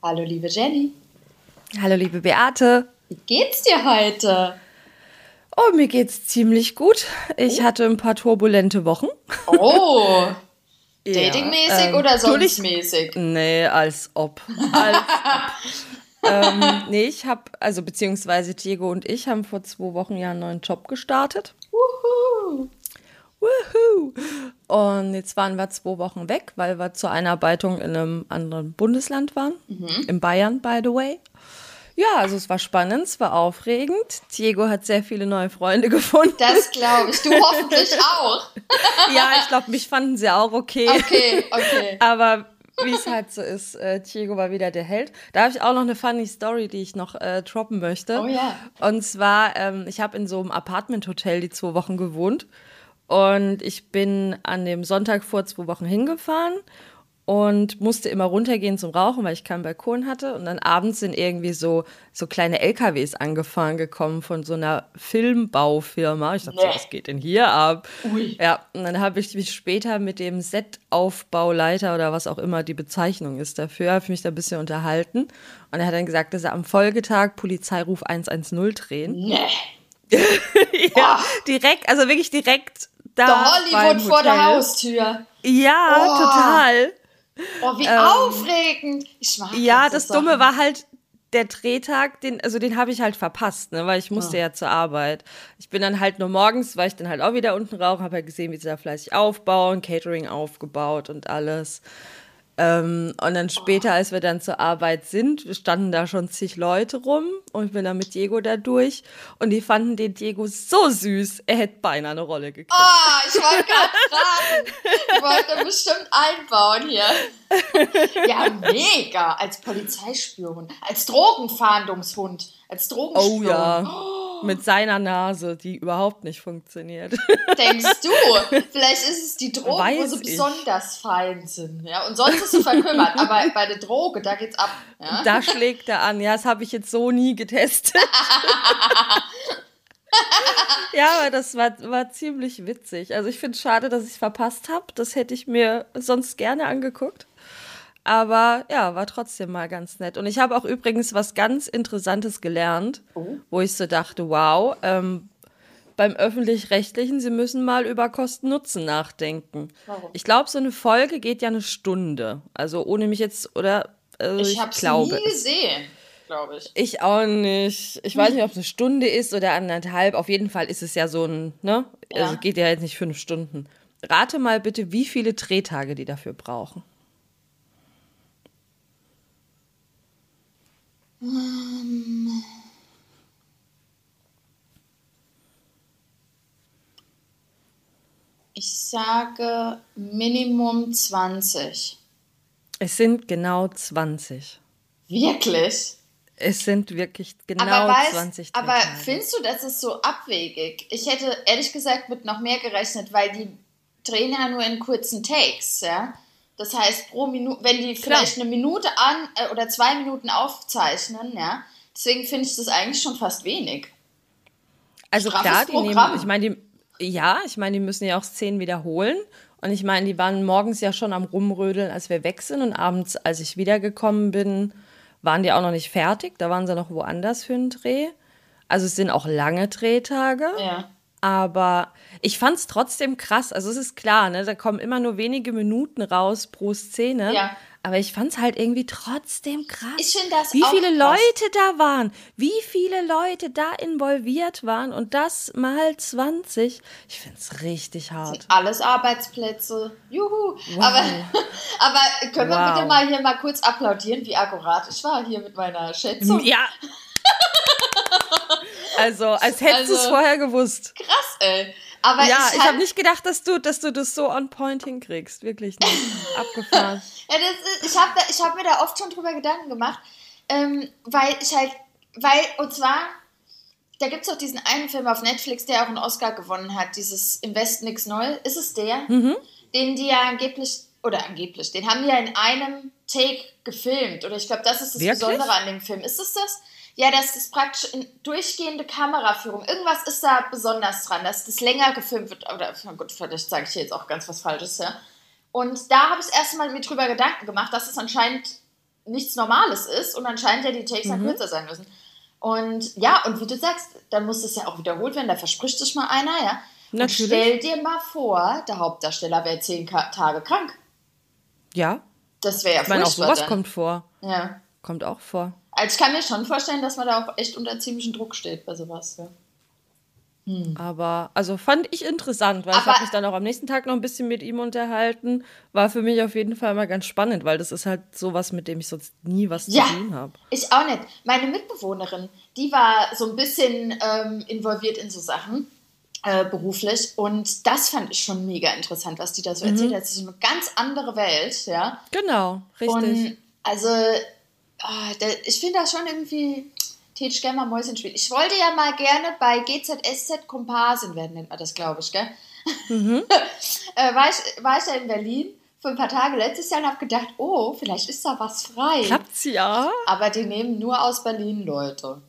Hallo, liebe Jenny. Hallo, liebe Beate. Wie geht's dir heute? Oh, mir geht's ziemlich gut. Ich oh. hatte ein paar turbulente Wochen. Oh. ja, Datingmäßig ähm, oder sonst mäßig? Nee, als ob. Als ob. ähm, nee, ich habe, also beziehungsweise Diego und ich haben vor zwei Wochen ja einen neuen Job gestartet. Wuhu. Wuhu. Und jetzt waren wir zwei Wochen weg, weil wir zur Einarbeitung in einem anderen Bundesland waren. Mhm. In Bayern, by the way. Ja, also es war spannend, es war aufregend. Diego hat sehr viele neue Freunde gefunden. Das glaube ich. Du hoffentlich auch. ja, ich glaube, mich fanden sie auch okay. Okay, okay. Aber wie es halt so ist, äh, Diego war wieder der Held. Da habe ich auch noch eine funny Story, die ich noch äh, droppen möchte. Oh ja. Und zwar, ähm, ich habe in so einem Apartment-Hotel die zwei Wochen gewohnt. Und ich bin an dem Sonntag vor zwei Wochen hingefahren und musste immer runtergehen zum Rauchen, weil ich keinen Balkon hatte. Und dann abends sind irgendwie so, so kleine LKWs angefahren gekommen von so einer Filmbaufirma. Ich dachte, nee. was geht denn hier ab? Ui. Ja, und dann habe ich mich später mit dem Set-Aufbauleiter oder was auch immer die Bezeichnung ist dafür, habe ich mich da ein bisschen unterhalten. Und er hat dann gesagt, dass er am Folgetag Polizeiruf 110 drehen. Nee. ja, direkt, also wirklich direkt da. Der Hollywood vor der Haustür. Ja, oh. total. Oh, wie ähm, aufregend. Ich mag Ja, das, das Dumme war halt, der Drehtag, den, also den habe ich halt verpasst, ne, weil ich musste oh. ja zur Arbeit. Ich bin dann halt nur morgens, war ich dann halt auch wieder unten rauchen, habe halt gesehen, wie sie da fleißig aufbauen, Catering aufgebaut und alles. Ähm, und dann später, als wir dann zur Arbeit sind, standen da schon zig Leute rum und ich bin dann mit Diego da durch und die fanden den Diego so süß, er hätte beinahe eine Rolle gekriegt. Oh, ich wollte gerade fragen. Ich wollte bestimmt einbauen hier. Ja, mega. Als Polizeispion, als Drogenfahndungshund, als Drogenspion. Oh ja. Oh mit seiner Nase, die überhaupt nicht funktioniert. Denkst du? Vielleicht ist es die Drogen, Weiß wo sie ich. besonders fein sind. Ja? Und sonst ist sie verkümmert. Aber bei der Droge, da geht's ab. Ja? Da schlägt er an. Ja, das habe ich jetzt so nie getestet. ja, aber das war, war ziemlich witzig. Also ich finde es schade, dass ich es verpasst habe. Das hätte ich mir sonst gerne angeguckt. Aber ja, war trotzdem mal ganz nett. Und ich habe auch übrigens was ganz Interessantes gelernt, oh. wo ich so dachte, wow, ähm, beim öffentlich-rechtlichen, sie müssen mal über Kosten-Nutzen nachdenken. Warum? Ich glaube, so eine Folge geht ja eine Stunde. Also ohne mich jetzt, oder? Also ich, ich habe es nie gesehen. glaube Ich. ich auch nicht. Ich weiß nicht, ob es eine Stunde ist oder anderthalb. Auf jeden Fall ist es ja so ein, ne? Ja. Also geht ja jetzt nicht fünf Stunden. Rate mal bitte, wie viele Drehtage die dafür brauchen. Ähm. Ich sage Minimum 20. Es sind genau 20. Wirklich? Es sind wirklich genau aber weißt, 20 Tage. Aber findest du, das ist so abwegig? Ich hätte ehrlich gesagt mit noch mehr gerechnet, weil die drehen ja nur in kurzen Takes, ja? Das heißt, pro Minute, wenn die vielleicht Klar. eine Minute an äh, oder zwei Minuten aufzeichnen, ja, deswegen finde ich das eigentlich schon fast wenig. Also Straffes klar, die Programm. nehmen, ich meine, die, ja, ich meine, die müssen ja auch Szenen wiederholen. Und ich meine, die waren morgens ja schon am Rumrödeln, als wir weg sind. Und abends, als ich wiedergekommen bin, waren die auch noch nicht fertig. Da waren sie noch woanders für einen Dreh. Also es sind auch lange Drehtage. Ja. Aber ich fand es trotzdem krass. Also es ist klar, ne, da kommen immer nur wenige Minuten raus pro Szene. Ja. Aber ich fand es halt irgendwie trotzdem krass. Ich finde das Wie viele krass. Leute da waren, wie viele Leute da involviert waren und das mal 20. Ich finde es richtig hart. alles Arbeitsplätze. Juhu. Wow. Aber, aber können wow. wir bitte mal hier mal kurz applaudieren, wie akkurat ich war hier mit meiner Schätzung? Ja. Also, als hättest also, du es vorher gewusst. Krass, ey. Aber ja, ich, ich habe nicht gedacht, dass du, dass du das so on point hinkriegst. Wirklich nicht. Abgefahren. ja, ist, ich habe ich hab mir da oft schon drüber Gedanken gemacht, ähm, weil ich halt, weil, und zwar, da gibt es auch diesen einen Film auf Netflix, der auch einen Oscar gewonnen hat, dieses Im Westen nichts Neues. Ist es der? Mhm. Den die ja angeblich, oder angeblich, den haben die ja in einem Take gefilmt. Oder ich glaube, das ist das Wirklich? Besondere an dem Film. Ist es das? Ja, das ist praktisch eine durchgehende Kameraführung. Irgendwas ist da besonders dran, dass das länger gefilmt wird. Oder gut, vielleicht sage ich hier jetzt auch ganz was Falsches, ja. Und da habe ich das erste Mal mir drüber Gedanken gemacht, dass es anscheinend nichts Normales ist und anscheinend ja die Takes dann kürzer sein müssen. Und ja, und wie du sagst, dann muss es ja auch wiederholt werden, da verspricht sich mal einer, ja. Und Natürlich. stell dir mal vor, der Hauptdarsteller wäre zehn Ka Tage krank. Ja. Das wäre ja Ich meine, auch sowas dann. kommt vor. Ja. Kommt auch vor. Also ich kann mir schon vorstellen, dass man da auch echt unter ziemlichen Druck steht bei sowas. Ja. Aber, also fand ich interessant, weil ich Aber- habe mich dann auch am nächsten Tag noch ein bisschen mit ihm unterhalten. War für mich auf jeden Fall mal ganz spannend, weil das ist halt sowas, mit dem ich sonst nie was Ja, zu tun habe. ich auch nicht. Meine Mitbewohnerin, die war so ein bisschen ähm, involviert in so Sachen äh, beruflich und das fand ich schon mega interessant, was die da so Mhm. erzählt hat. Das ist so eine ganz andere Welt, ja. Genau, richtig. Und also, da, ich finde das schon irgendwie, täte ich gerne mal Mäuschen spielen. Ich wollte ja mal gerne bei GZSZ Komparsin werden, nennt man das, glaube ich, gell? Mhm. äh, war, ich, war ich ja in Berlin für ein paar Tage letztes Jahr und habe gedacht, oh, vielleicht ist da was frei. Klappt's ja? Aber die nehmen nur aus Berlin Leute.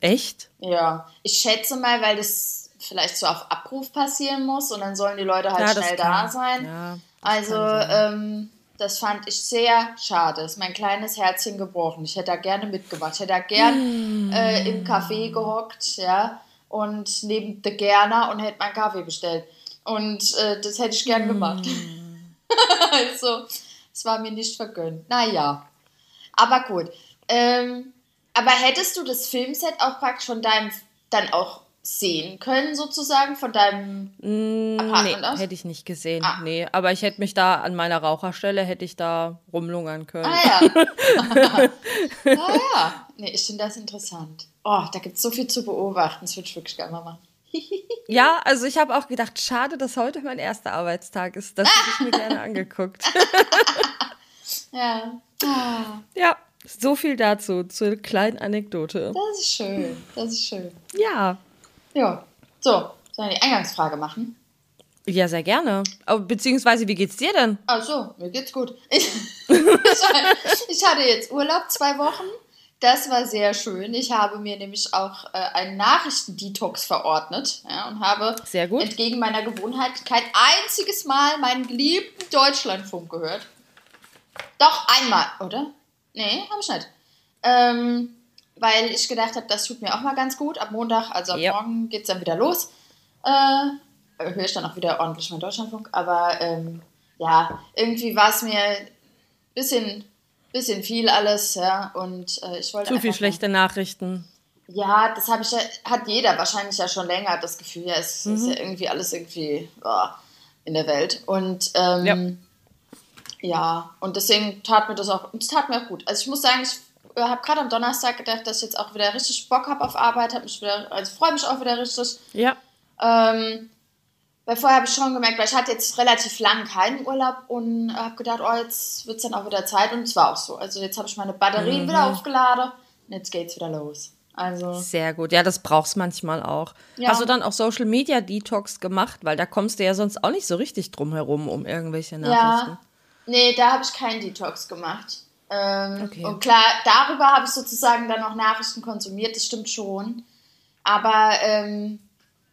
Echt? Ja, ich schätze mal, weil das vielleicht so auf Abruf passieren muss und dann sollen die Leute halt Ja, schnell da sein. ja, also, kann ähm, das fand ich sehr schade. Ist mein kleines Herzchen gebrochen. Ich hätte da gerne mitgemacht. Ich hätte da gern äh, im Café gehockt, ja, und neben der Gerner und hätte meinen Kaffee bestellt. Und äh, das hätte ich gern gemacht. also, es war mir nicht vergönnt. Naja, aber gut. Ähm, aber hättest du das Filmset auch praktisch von deinem dann auch sehen können, sozusagen, von deinem Mm, Nee, Apartment aus? hätte ich nicht gesehen. Ah. Nee, aber ich hätte mich da an meiner Raucherstelle, hätte ich da rumlungern können. Ah ja. ah ja. Nee, ich finde das interessant. Oh, da gibt es so viel zu beobachten. Das würde ich wirklich gerne mal machen. Ja, also ich habe auch gedacht, schade, dass heute mein erster Arbeitstag ist. Das hätte ich mir gerne angeguckt. Ja. Ah, Ja, so viel dazu, zur kleinen Anekdote. das ist schön. Das ist schön. Ja, Ja. So, sollen wir die Eingangsfrage machen? ja, sehr gerne. Aber, beziehungsweise, wie geht's dir denn? Ach so, mir geht's gut. Ich, ich hatte jetzt Urlaub zwei Wochen. Das war sehr schön. Ich habe mir nämlich auch äh, einen Nachrichtendetox verordnet ja, und habe Sehr gut. entgegen meiner Gewohnheit kein einziges Mal meinen geliebten Deutschlandfunk gehört. Doch einmal, oder? Nee, habe ich nicht. Ähm, weil ich gedacht habe, das tut mir auch mal ganz gut. Ab Montag, also ab Ja. morgen, geht es dann wieder los. Äh, höre ich dann auch wieder ordentlich meinen Deutschlandfunk. Aber ähm, ja, irgendwie war es mir ein bisschen, bisschen viel alles. Ja, und äh, ich wollte Zu viel schlechte Nachrichten. ja, das habe ich ja, hat jeder wahrscheinlich ja schon länger das Gefühl, ja, es ist Mhm. ja irgendwie alles irgendwie boah, in der Welt. Und ähm, ja. und deswegen tat mir das auch, es tat mir auch gut. Also ich muss sagen, ich habe gerade am Donnerstag gedacht, dass ich jetzt auch wieder richtig Bock habe auf Arbeit, hab mich wieder, also freue mich auch wieder richtig. Ja. Ähm, weil vorher habe ich schon gemerkt, weil ich hatte jetzt relativ lang keinen Urlaub und habe gedacht, oh, jetzt wird es dann auch wieder Zeit und es war auch so. Also jetzt habe ich meine Batterien Mhm. wieder aufgeladen und jetzt geht's wieder los. Also Sehr gut. Ja, das brauchst manchmal auch. Ja. Hast du dann auch Social Media Detox gemacht? Weil da kommst du ja sonst auch nicht so richtig drum herum um irgendwelche Nachrichten. Ja, nee, da habe ich keinen Detox gemacht. Ähm, Okay. Und klar, darüber habe ich sozusagen dann auch Nachrichten konsumiert, das stimmt schon. Aber ähm,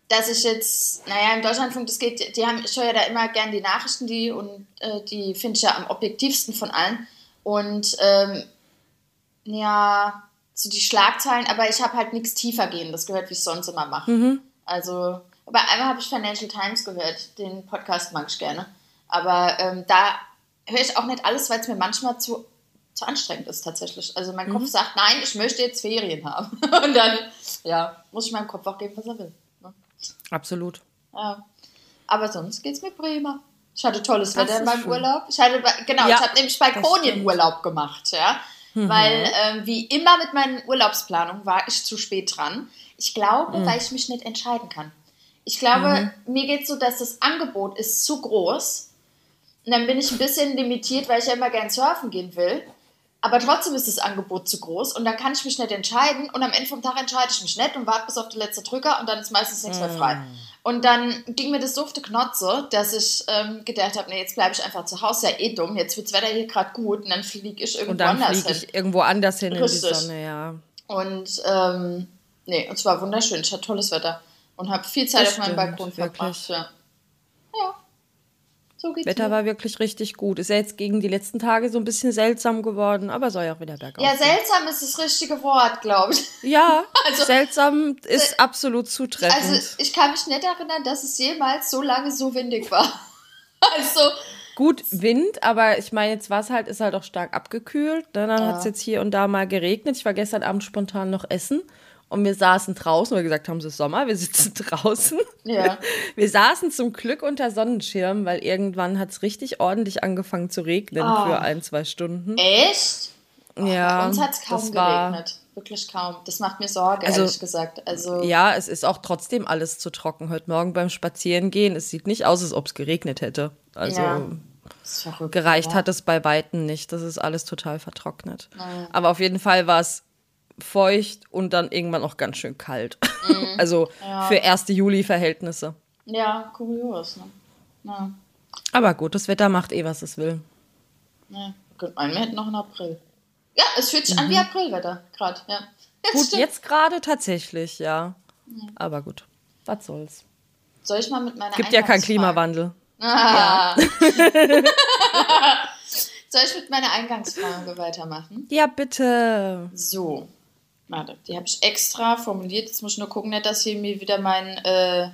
dass ich jetzt, naja, im Deutschlandfunk, das geht, die haben, ich höre ja da immer gern die Nachrichten, die und äh, die finde ich ja am objektivsten von allen. Und ähm, ja, so die Schlagzeilen, aber ich habe halt nichts tiefer gehen, das gehört, wie ich sonst immer mache. Also, aber einmal habe ich Financial Times gehört, den Podcast mag ich gerne. Aber ähm, da höre ich auch nicht alles, weil es mir manchmal zu, zu anstrengend ist tatsächlich. Also mein Kopf sagt, nein, ich möchte jetzt Ferien haben. Und dann, ja, muss ich meinem Kopf auch geben, was er will. Ne? Absolut. Ja. Aber sonst geht's mir prima. Ich hatte tolles Das Wetter in meinem schön. Urlaub. Ich hatte, genau, Ja, ich habe nämlich das stimmt. Balkonienurlaub gemacht, ja. Mhm. Weil, ähm, wie immer mit meinen Urlaubsplanungen war ich zu spät dran. Ich glaube, Mhm. weil ich mich nicht entscheiden kann. Ich glaube, mir geht so, dass das Angebot ist zu groß. Und dann bin ich ein bisschen limitiert, weil ich ja immer gern surfen gehen will. Aber trotzdem ist das Angebot zu groß und dann kann ich mich nicht entscheiden und am Ende vom Tag entscheide ich mich nicht und warte bis auf den letzten Drücker und dann ist meistens nichts mehr frei. Und dann ging mir das so auf die Knotze, dass ich ähm, gedacht habe, nee, jetzt bleibe ich einfach zu Hause, ja eh dumm, jetzt wird das Wetter hier gerade gut und dann fliege ich irgendwo dann anders fliege hin. ich irgendwo anders hin in die Richtig. Sonne, ja. Und ähm, nee, und zwar wunderschön, ich hatte tolles Wetter und habe viel Zeit Das auf meinem Balkon verbracht. Ja. ja. So geht's Wetter mir. war wirklich richtig gut. Ist ja jetzt gegen die letzten Tage so ein bisschen seltsam geworden, aber soll ja auch wieder bergauf. Ja, seltsam ist das richtige Wort, glaube ich. Ja, also, seltsam ist äh, absolut zutreffend. Also ich kann mich nicht erinnern, dass es jemals so lange so windig war. also Gut, Wind, aber ich meine, jetzt war es halt, ist halt auch stark abgekühlt. Ne? Dann ja. hat es jetzt hier und da mal geregnet. Ich war gestern Abend spontan noch essen und wir saßen draußen, weil wir gesagt haben, es ist Sommer, wir sitzen draußen. Ja. Wir saßen zum Glück unter Sonnenschirm, weil irgendwann hat es richtig ordentlich angefangen zu regnen oh. für ein, zwei Stunden. Echt? Oh, ja. Bei uns hat es kaum geregnet. Wirklich kaum. Das macht mir Sorge, also, ehrlich gesagt. Also, ja, es ist auch trotzdem alles zu trocken. Heute Morgen beim Spazierengehen, es sieht nicht aus, als ob es geregnet hätte. Also ja. verrückt, gereicht ja. hat es bei Weitem nicht. Das ist alles total vertrocknet. Ja. Aber auf jeden Fall war es feucht und dann irgendwann auch ganz schön kalt. Mhm. also für 1. Juli-Verhältnisse. Ja, kurios. Ne? Ja. Aber gut, das Wetter macht eh, was es will. Ja, wir hätten noch einen April. Ja, es fühlt sich mhm. an wie mhm. Aprilwetter, gerade. Ja. Gut, stimmt. jetzt gerade tatsächlich, ja. Mhm. Aber gut, was soll's. Soll ich mal mit meiner Gibt ja keinen Klimawandel. Ah. Ja. Soll ich mit meiner Eingangsfrage weitermachen? Ja, bitte. So. Warte, die habe ich extra formuliert. Jetzt muss ich nur gucken, nicht, dass hier mir wieder mein äh,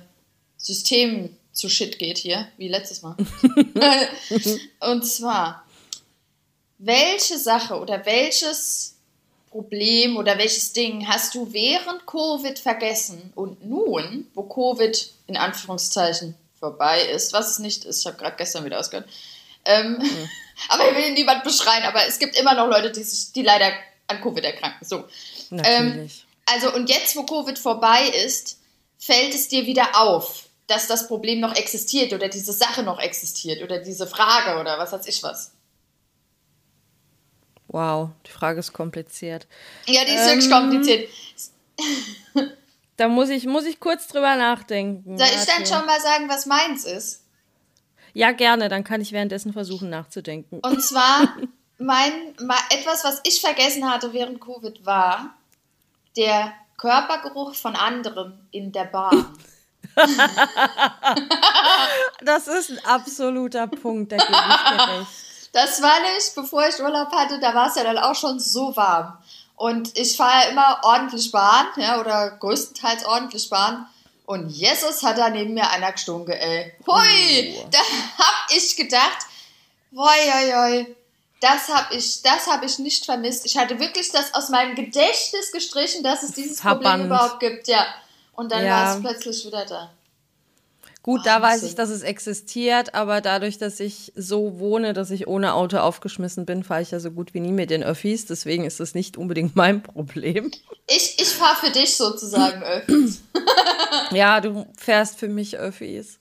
System zu shit geht hier, wie letztes Mal. Und zwar, welche Sache oder welches Problem oder welches Ding hast du während Covid vergessen und nun, wo Covid in Anführungszeichen vorbei ist, was es nicht ist, ich habe gerade gestern wieder ausgehört, ähm, mhm. aber ich will niemand beschreien, aber es gibt immer noch Leute, die, sich, die leider an Covid erkranken. So. Natürlich. Ähm, also und jetzt, wo Covid vorbei ist, fällt es dir wieder auf, dass das Problem noch existiert oder diese Sache noch existiert oder diese Frage oder was weiß ich was. Wow, die Frage ist kompliziert. Ja, die ist ähm, wirklich kompliziert. Da muss ich, muss ich kurz drüber nachdenken. Soll ich dann schon mal sagen, was meins ist? Ja, gerne, dann kann ich währenddessen versuchen nachzudenken. Und zwar, mein, etwas, was ich vergessen hatte während Covid war der Körpergeruch von anderen in der Bahn. das ist ein absoluter Punkt, da gebe ich dir recht. Das war nicht, bevor ich Urlaub hatte, da war es ja dann auch schon so warm. Und ich fahre ja immer ordentlich Bahn, ja, oder größtenteils ordentlich Bahn. Und Jesus hat da neben mir einer gestunken, ey. Hui! Oh. Da hab ich gedacht, woi, woi, woi, das habe ich, das ich nicht vermisst. Ich hatte wirklich das aus meinem Gedächtnis gestrichen, dass es dieses Verband. Problem überhaupt gibt, ja. Und dann ja. war es plötzlich wieder da. Gut, da weiß ich, dass es existiert, aber dadurch, dass ich so wohne, dass ich ohne Auto aufgeschmissen bin, fahre ich ja so gut wie nie mit den Öffis. Deswegen ist das nicht unbedingt mein Problem. Ich, ich fahre für dich sozusagen Öffis. ja, du fährst für mich Öffis.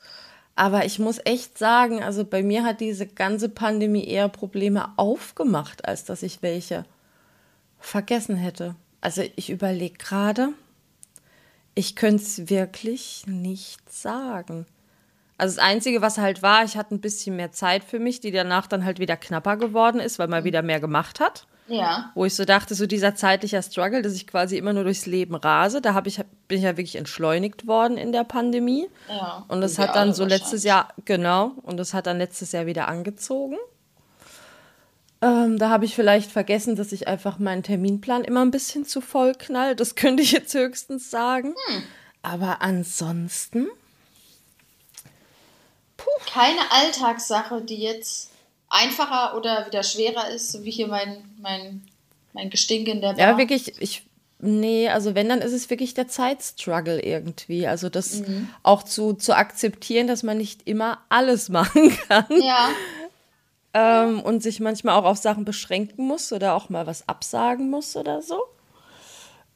Aber ich muss echt sagen, also bei mir hat diese ganze Pandemie eher Probleme aufgemacht, als dass ich welche vergessen hätte. Also ich überlege gerade, ich könnte es wirklich nicht sagen. Also das Einzige, was halt war, ich hatte ein bisschen mehr Zeit für mich, die danach dann halt wieder knapper geworden ist, weil man wieder mehr gemacht hat. Ja. Wo ich so dachte, so dieser zeitliche Struggle, dass ich quasi immer nur durchs Leben rase, da ich, bin ich ja wirklich entschleunigt worden in der Pandemie. Ja. Und das hat dann so letztes Jahr, genau, und das hat dann letztes Jahr wieder angezogen. Ähm, da habe ich vielleicht vergessen, dass ich einfach meinen Terminplan immer ein bisschen zu voll knall. Das könnte ich jetzt höchstens sagen. Hm. Aber ansonsten. Puh. Keine Alltagssache, die jetzt einfacher oder wieder schwerer ist, so wie hier mein, mein, mein Gestink in der Bar. Ja, wirklich, ich. Nee, also wenn, dann ist es wirklich der Zeitstruggle irgendwie. Also das mhm. auch zu, zu akzeptieren, dass man nicht immer alles machen kann. Ja ähm, und sich manchmal auch auf Sachen beschränken muss oder auch mal was absagen muss oder so.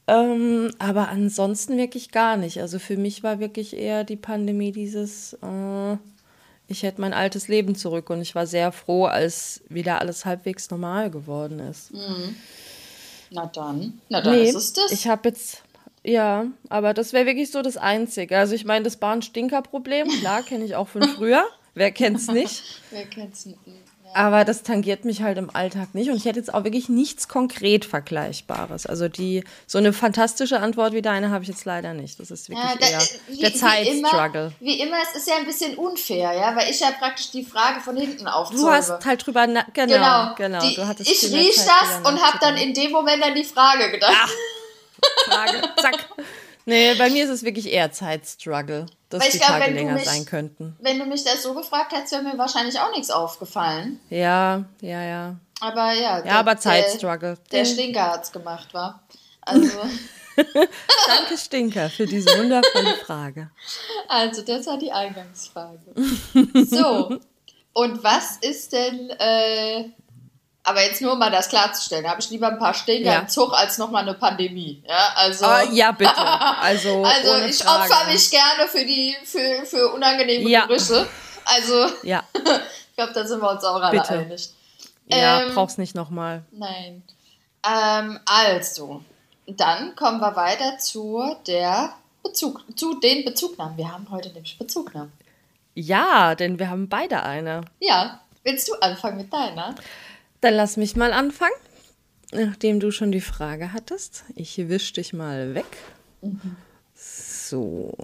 Ähm, aber ansonsten wirklich gar nicht. Also für mich war wirklich eher die Pandemie dieses, äh, ich hätte mein altes Leben zurück und ich war sehr froh, als wieder alles halbwegs normal geworden ist. Mhm. Na dann, na dann nee, ist es das. Ich habe jetzt, ja, aber das wäre wirklich so das Einzige. Also ich meine, das Bahnstinker-Problem, klar, kenne ich auch von früher. Wer kennt's nicht? Wer kennt's nicht? Aber das tangiert mich halt im Alltag nicht. Und ich hätte jetzt auch wirklich nichts konkret Vergleichbares. Also die so eine fantastische Antwort wie deine habe ich jetzt leider nicht. Das ist wirklich ja, da, eher wie, der Zeitstruggle. Wie, wie immer, es ist ja ein bisschen unfair, ja, weil ich ja praktisch die Frage von hinten aufzäume. Du hast halt drüber, genau, genau. genau die, du hattest ich riech das und habe dann in dem Moment an die Frage gedacht. Ach, Frage, zack. Nee, bei mir ist es wirklich eher Zeitstruggle, dass Weil die glaub, Tage länger mich, sein könnten. Wenn du mich das so gefragt hättest, wäre mir wahrscheinlich auch nichts aufgefallen. Ja, ja, ja. Aber ja. Ja, der, aber Zeitstruggle. Der, der Stinker hat's gemacht, war. Also. Danke, Stinker, für diese wundervolle Frage. Also, das war die Eingangsfrage. So. Und was ist denn äh, aber jetzt nur mal das klarzustellen, da habe ich lieber ein paar Stinker ja. im Zug als nochmal eine Pandemie. Ja, also, uh, ja bitte. Also, also ich Frage. opfer mich gerne für die für, für unangenehme ja. Gerüche. Also ja. ich glaube, da sind wir uns auch alle bitte. einig. Ja, ähm, brauchst nicht nochmal. Nein. Ähm, also, dann kommen wir weiter zu der Bezug, zu den Bezugnahmen. Wir haben heute nämlich Bezugnahmen. Ja, denn wir haben beide eine. Ja. Willst du anfangen mit deiner? Dann lass mich mal anfangen, nachdem du schon die Frage hattest. Ich wisch dich mal weg. Mhm. So,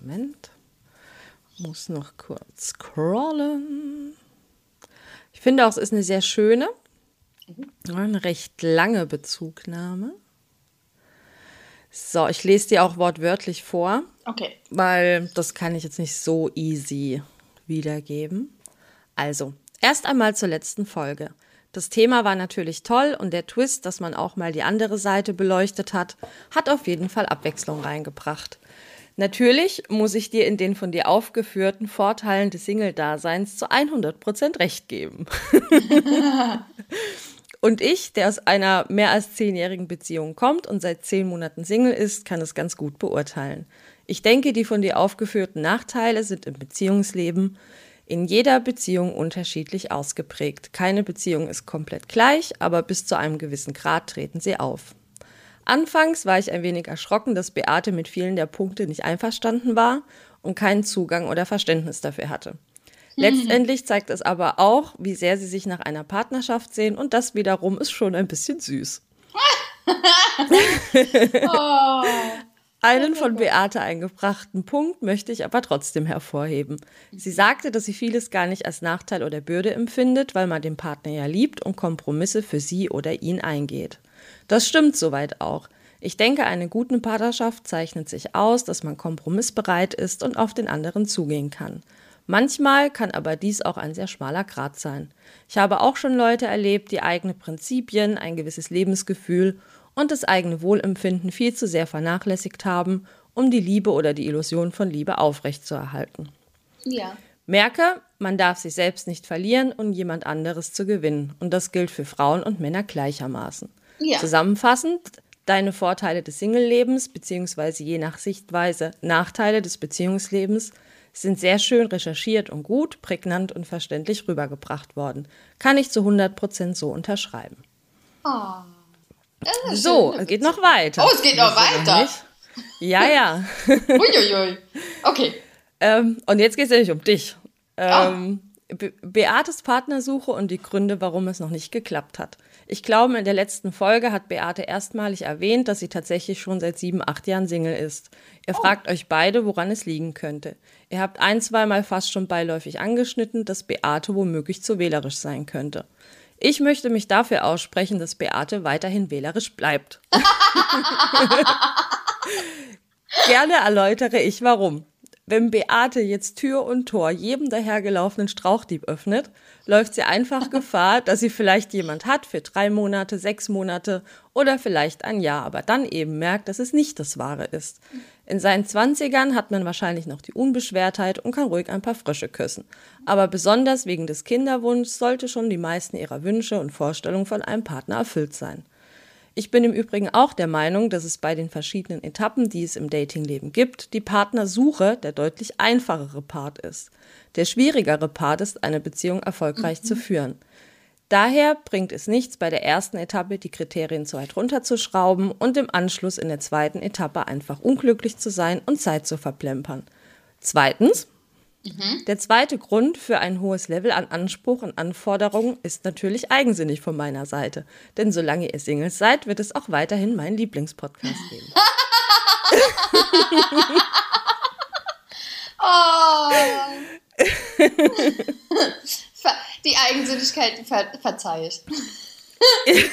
Moment. Muss noch kurz scrollen. Ich finde auch, es ist eine sehr schöne, mhm. eine recht lange Bezugnahme. So, ich lese dir auch wortwörtlich vor. Okay. Weil das kann ich jetzt nicht so easy wiedergeben. Also, erst einmal zur letzten Folge. Das Thema war natürlich toll und der Twist, dass man auch mal die andere Seite beleuchtet hat, hat auf jeden Fall Abwechslung reingebracht. Natürlich muss ich dir in den von dir aufgeführten Vorteilen des Single-Daseins zu 100 Prozent recht geben. und ich, der aus einer mehr als zehnjährigen Beziehung kommt und seit zehn Monaten Single ist, kann es ganz gut beurteilen. Ich denke, die von dir aufgeführten Nachteile sind im Beziehungsleben in jeder Beziehung unterschiedlich ausgeprägt. Keine Beziehung ist komplett gleich, aber bis zu einem gewissen Grad treten sie auf. Anfangs war ich ein wenig erschrocken, dass Beate mit vielen der Punkte nicht einverstanden war und keinen Zugang oder Verständnis dafür hatte. Letztendlich zeigt es aber auch, wie sehr sie sich nach einer Partnerschaft sehen und das wiederum ist schon ein bisschen süß. oh. Einen von Beate eingebrachten Punkt möchte ich aber trotzdem hervorheben. Sie sagte, dass sie vieles gar nicht als Nachteil oder Bürde empfindet, weil man den Partner ja liebt und Kompromisse für sie oder ihn eingeht. Das stimmt soweit auch. Ich denke, eine gute Partnerschaft zeichnet sich aus, dass man kompromissbereit ist und auf den anderen zugehen kann. Manchmal kann aber dies auch ein sehr schmaler Grat sein. Ich habe auch schon Leute erlebt, die eigene Prinzipien, ein gewisses Lebensgefühl und das eigene Wohlempfinden viel zu sehr vernachlässigt haben, um die Liebe oder die Illusion von Liebe aufrechtzuerhalten. Ja. Merke, man darf sich selbst nicht verlieren, um jemand anderes zu gewinnen. Und das gilt für Frauen und Männer gleichermaßen. Ja. Zusammenfassend, deine Vorteile des Single-Lebens beziehungsweise je nach Sichtweise Nachteile des Beziehungslebens sind sehr schön recherchiert und gut, prägnant und verständlich rübergebracht worden. Kann ich zu 100% so unterschreiben. Oh. So, es geht noch weiter. Oh, es geht noch weiter. Ja, ja. Uiuiui. Okay. Ähm, und jetzt geht es nämlich um dich. Ähm, oh. Be Beates Partnersuche und die Gründe, warum es noch nicht geklappt hat. Ich glaube, in der letzten Folge hat Beate erstmalig erwähnt, dass sie tatsächlich schon seit sieben, acht Jahren Single ist. Ihr oh. fragt euch beide, woran es liegen könnte. Ihr habt ein, zweimal fast schon beiläufig angeschnitten, dass Beate womöglich zu wählerisch sein könnte. Ich möchte mich dafür aussprechen, dass Beate weiterhin wählerisch bleibt. Gerne erläutere ich warum. Wenn Beate jetzt Tür und Tor jedem dahergelaufenen Strauchdieb öffnet, läuft sie einfach Gefahr, dass sie vielleicht jemand hat für drei Monate, sechs Monate oder vielleicht ein Jahr, aber dann eben merkt, dass es nicht das Wahre ist. In seinen Zwanzigern hat man wahrscheinlich noch die Unbeschwertheit und kann ruhig ein paar Frösche küssen. Aber besonders wegen des Kinderwunschs sollte schon die meisten ihrer Wünsche und Vorstellungen von einem Partner erfüllt sein. Ich bin im Übrigen auch der Meinung, dass es bei den verschiedenen Etappen, die es im Datingleben gibt, die Partnersuche der deutlich einfachere Part ist. Der schwierigere Part ist, eine Beziehung erfolgreich mhm. zu führen. Daher bringt es nichts, bei der ersten Etappe die Kriterien zu weit runterzuschrauben und im Anschluss in der zweiten Etappe einfach unglücklich zu sein und Zeit zu verplempern. Zweitens, Mhm. Der zweite Grund für ein hohes Level an Anspruch und Anforderungen ist natürlich eigensinnig von meiner Seite. Denn solange ihr Singles seid, wird es auch weiterhin meinen Lieblingspodcast geben. oh. Die Eigensinnigkeit die ver verzeihe ich.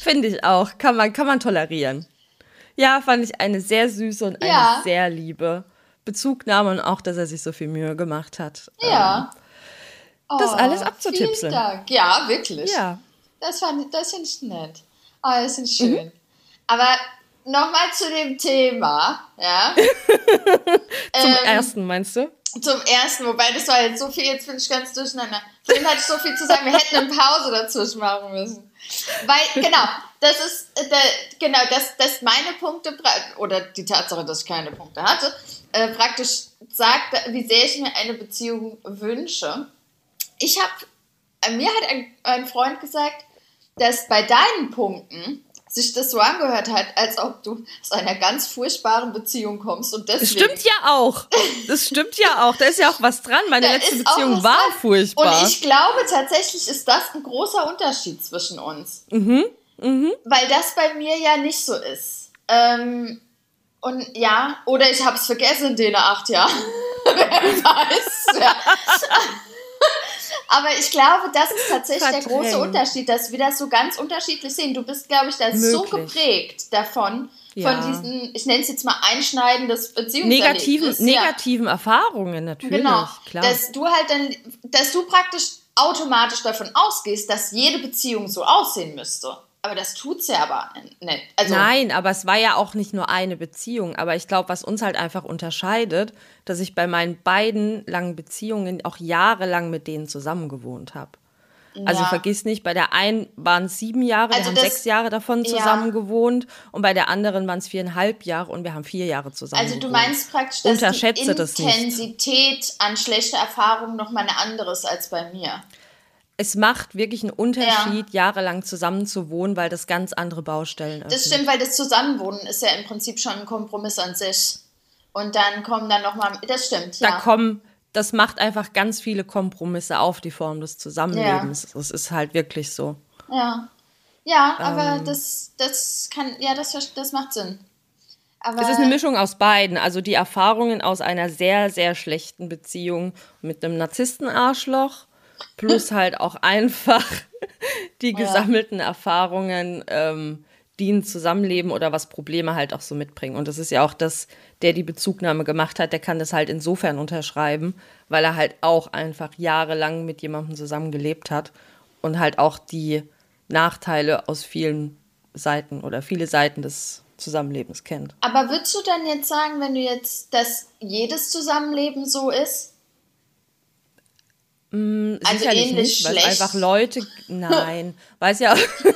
Finde ich auch. Kann man, kann man tolerieren. Ja, fand ich eine sehr süße und eine ja. sehr liebe Bezugnahme und auch, dass er sich so viel Mühe gemacht hat. Ja. Ähm, das oh, alles abzutipseln. Vielen Dank. Ja, wirklich. Ja. Das, das finde ich nett. Oh, das ist schön. Mhm. Aber nochmal zu dem Thema, ja. Zum ähm, ersten, meinst du? Zum ersten, wobei das war jetzt so viel, jetzt bin ich ganz durcheinander. Vorhin hatte ich so viel zu sagen, wir hätten eine Pause dazwischen machen müssen. Weil, genau, das ist, äh, der, genau, das, das meine Punkte, oder die Tatsache, dass ich keine Punkte hatte, äh, praktisch sagt, wie sehr ich mir eine Beziehung wünsche. Ich habe, äh, mir hat ein, ein Freund gesagt, dass bei deinen Punkten sich das so angehört hat, als ob du aus einer ganz furchtbaren Beziehung kommst und deswegen. Das stimmt ja auch. Das stimmt ja auch. Da ist ja auch was dran. Meine da letzte Beziehung war dran. furchtbar. Und ich glaube tatsächlich ist das ein großer Unterschied zwischen uns. Mhm. Mhm. Weil das bei mir ja nicht so ist. Ähm, und ja, oder ich habe es vergessen in den acht Jahren. Wer weiß. Ja. Aber ich glaube, das ist tatsächlich Verdrängen. der große Unterschied, dass wir das so ganz unterschiedlich sehen. Du bist, glaube ich, da so geprägt davon, ja. von diesen, ich nenne es jetzt mal einschneidendes Beziehungserlebnis. Negativen, negativen Erfahrungen natürlich, genau, klar. Dass du halt dann, dass du praktisch automatisch davon ausgehst, dass jede Beziehung so aussehen müsste. Aber das tut's ja aber nicht. Also Nein, aber es war ja auch nicht nur eine Beziehung. Aber ich glaube, was uns halt einfach unterscheidet, dass ich bei meinen beiden langen Beziehungen auch jahrelang mit denen zusammengewohnt habe. Also ja. Vergiss nicht, bei der einen waren es sieben Jahre, also wir haben das, sechs Jahre davon zusammen ja. gewohnt und bei der anderen waren es viereinhalb Jahre und wir haben vier Jahre zusammen Also du gewohnt. meinst praktisch, dass Unterschätze die Intensität an schlechter Erfahrung nochmal eine andere ist als bei mir es macht wirklich einen Unterschied, ja. jahrelang zusammen zu wohnen, weil das ganz andere Baustellen öffnet. Das stimmt, weil das Zusammenwohnen ist ja im Prinzip schon ein Kompromiss an sich. Und dann kommen dann nochmal, das stimmt, ja. Da kommen, das macht einfach ganz viele Kompromisse auf die Form des Zusammenlebens. Ja. Das ist halt wirklich so. Ja. Ja, aber ähm, das, das kann, ja, das, das macht Sinn. Aber es ist eine Mischung aus beiden. Also die Erfahrungen aus einer sehr, sehr schlechten Beziehung mit einem Narzisstenarschloch plus halt auch einfach die ja. gesammelten Erfahrungen, ähm, die ein Zusammenleben oder was Probleme halt auch so mitbringen. Und das ist ja auch das, der die Bezugnahme gemacht hat, der kann das halt insofern unterschreiben, weil er halt auch einfach jahrelang mit jemandem zusammengelebt hat und halt auch die Nachteile aus vielen Seiten oder viele Seiten des Zusammenlebens kennt. Aber würdest du dann jetzt sagen, wenn du jetzt, dass jedes Zusammenleben so ist? Mm, also ähnlich nicht, weil es einfach Leute, nein, weil es, ja, ja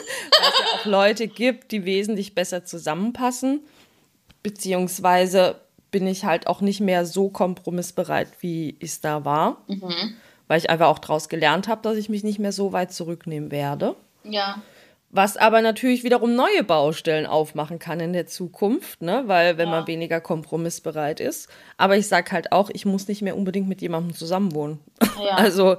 auch Leute gibt, die wesentlich besser zusammenpassen, beziehungsweise bin ich halt auch nicht mehr so kompromissbereit, wie ich es da war, mhm. weil ich einfach auch daraus gelernt habe, dass ich mich nicht mehr so weit zurücknehmen werde. Ja. Was aber natürlich wiederum neue Baustellen aufmachen kann in der Zukunft, ne? weil wenn ja. man weniger kompromissbereit ist. Aber ich sage halt auch, ich muss nicht mehr unbedingt mit jemandem zusammenwohnen. Ja. Also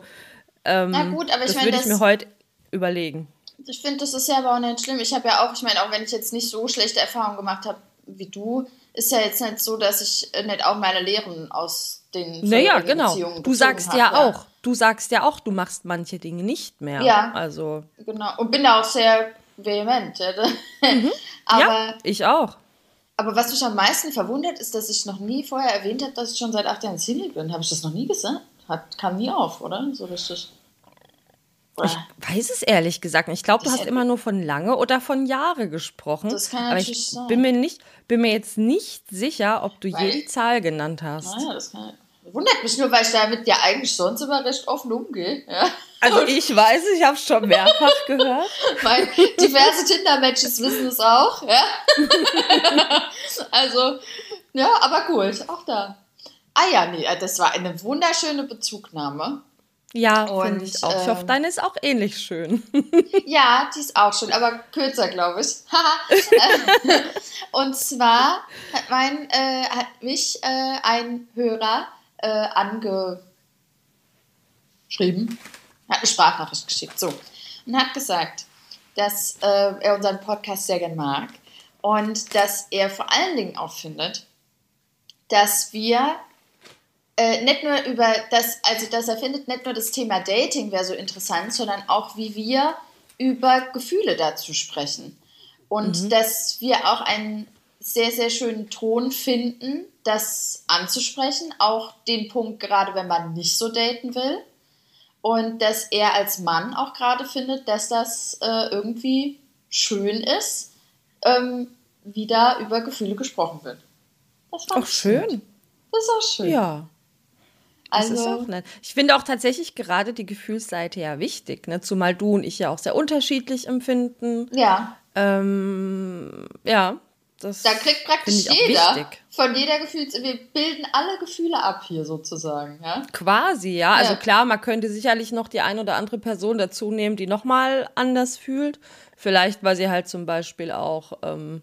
ähm, Na gut, aber ich das würde ich mir heute überlegen. Ich finde, das ist ja aber auch nicht schlimm. Ich habe ja auch, ich meine, auch wenn ich jetzt nicht so schlechte Erfahrungen gemacht habe wie du, ist ja jetzt nicht so, dass ich nicht auch meine Lehren aus den naja, genau. Du sagst ja, ja auch, du sagst ja auch, du machst manche Dinge nicht mehr. Ja. Also. Genau. Und bin da auch sehr vehement. Ja, mhm. aber, ja ich auch. Aber was mich am meisten verwundert, ist, dass ich noch nie vorher erwähnt habe, dass ich schon seit acht Jahren Single bin. Habe ich das noch nie gesagt? Hat, kam nie auf, oder? So richtig. Ich weiß es ehrlich gesagt nicht. Ich glaube, du hast immer nur von lange oder von Jahre gesprochen. Das kann aber ich sein. bin mir nicht, bin mir jetzt nicht sicher, ob du weil, je die Zahl genannt hast. Naja, das kann, wundert mich nur, weil ich damit ja eigentlich sonst immer recht offen umgehe. Ja. Also ich weiß, ich habe es schon mehrfach gehört. Weil diverse Tinder-Matches wissen es auch. Ja? also, ja, aber gut, auch da. Ah ja, nee, das war eine wunderschöne Bezugnahme. Ja, finde ich auch. ich hoffe, ähm, deine ist auch ähnlich schön. ja, die ist auch schön, aber kürzer, glaube ich. und zwar hat, mein, äh, hat mich äh, ein Hörer äh, angeschrieben, hat eine Sprachnachricht geschickt, so, und hat gesagt, dass äh, er unseren Podcast sehr gern mag und dass er vor allen Dingen auch findet, dass wir äh, nicht nur über das, also dass er findet, nicht nur das Thema Dating wäre so interessant, sondern auch wie wir über Gefühle dazu sprechen. Und mhm. dass wir auch einen sehr, sehr schönen Ton finden, das anzusprechen, auch den Punkt, gerade wenn man nicht so daten will. Und dass er als Mann auch gerade findet, dass das äh, irgendwie schön ist, ähm, wie da über Gefühle gesprochen wird. Das war auch schön. Das ist auch schön. Ja. Das also, ist auch nett. Ich finde auch tatsächlich gerade die Gefühlsseite ja wichtig, ne? zumal du und ich ja auch sehr unterschiedlich empfinden. Ja. Ähm, ja, das Da kriegt praktisch jeder von jeder Gefühls... Wir bilden alle Gefühle ab hier sozusagen, ja? Quasi, ja. Also ja. Also klar, man könnte sicherlich noch die ein oder andere Person dazu nehmen, die nochmal anders fühlt. Vielleicht, weil sie halt zum Beispiel auch... Ähm,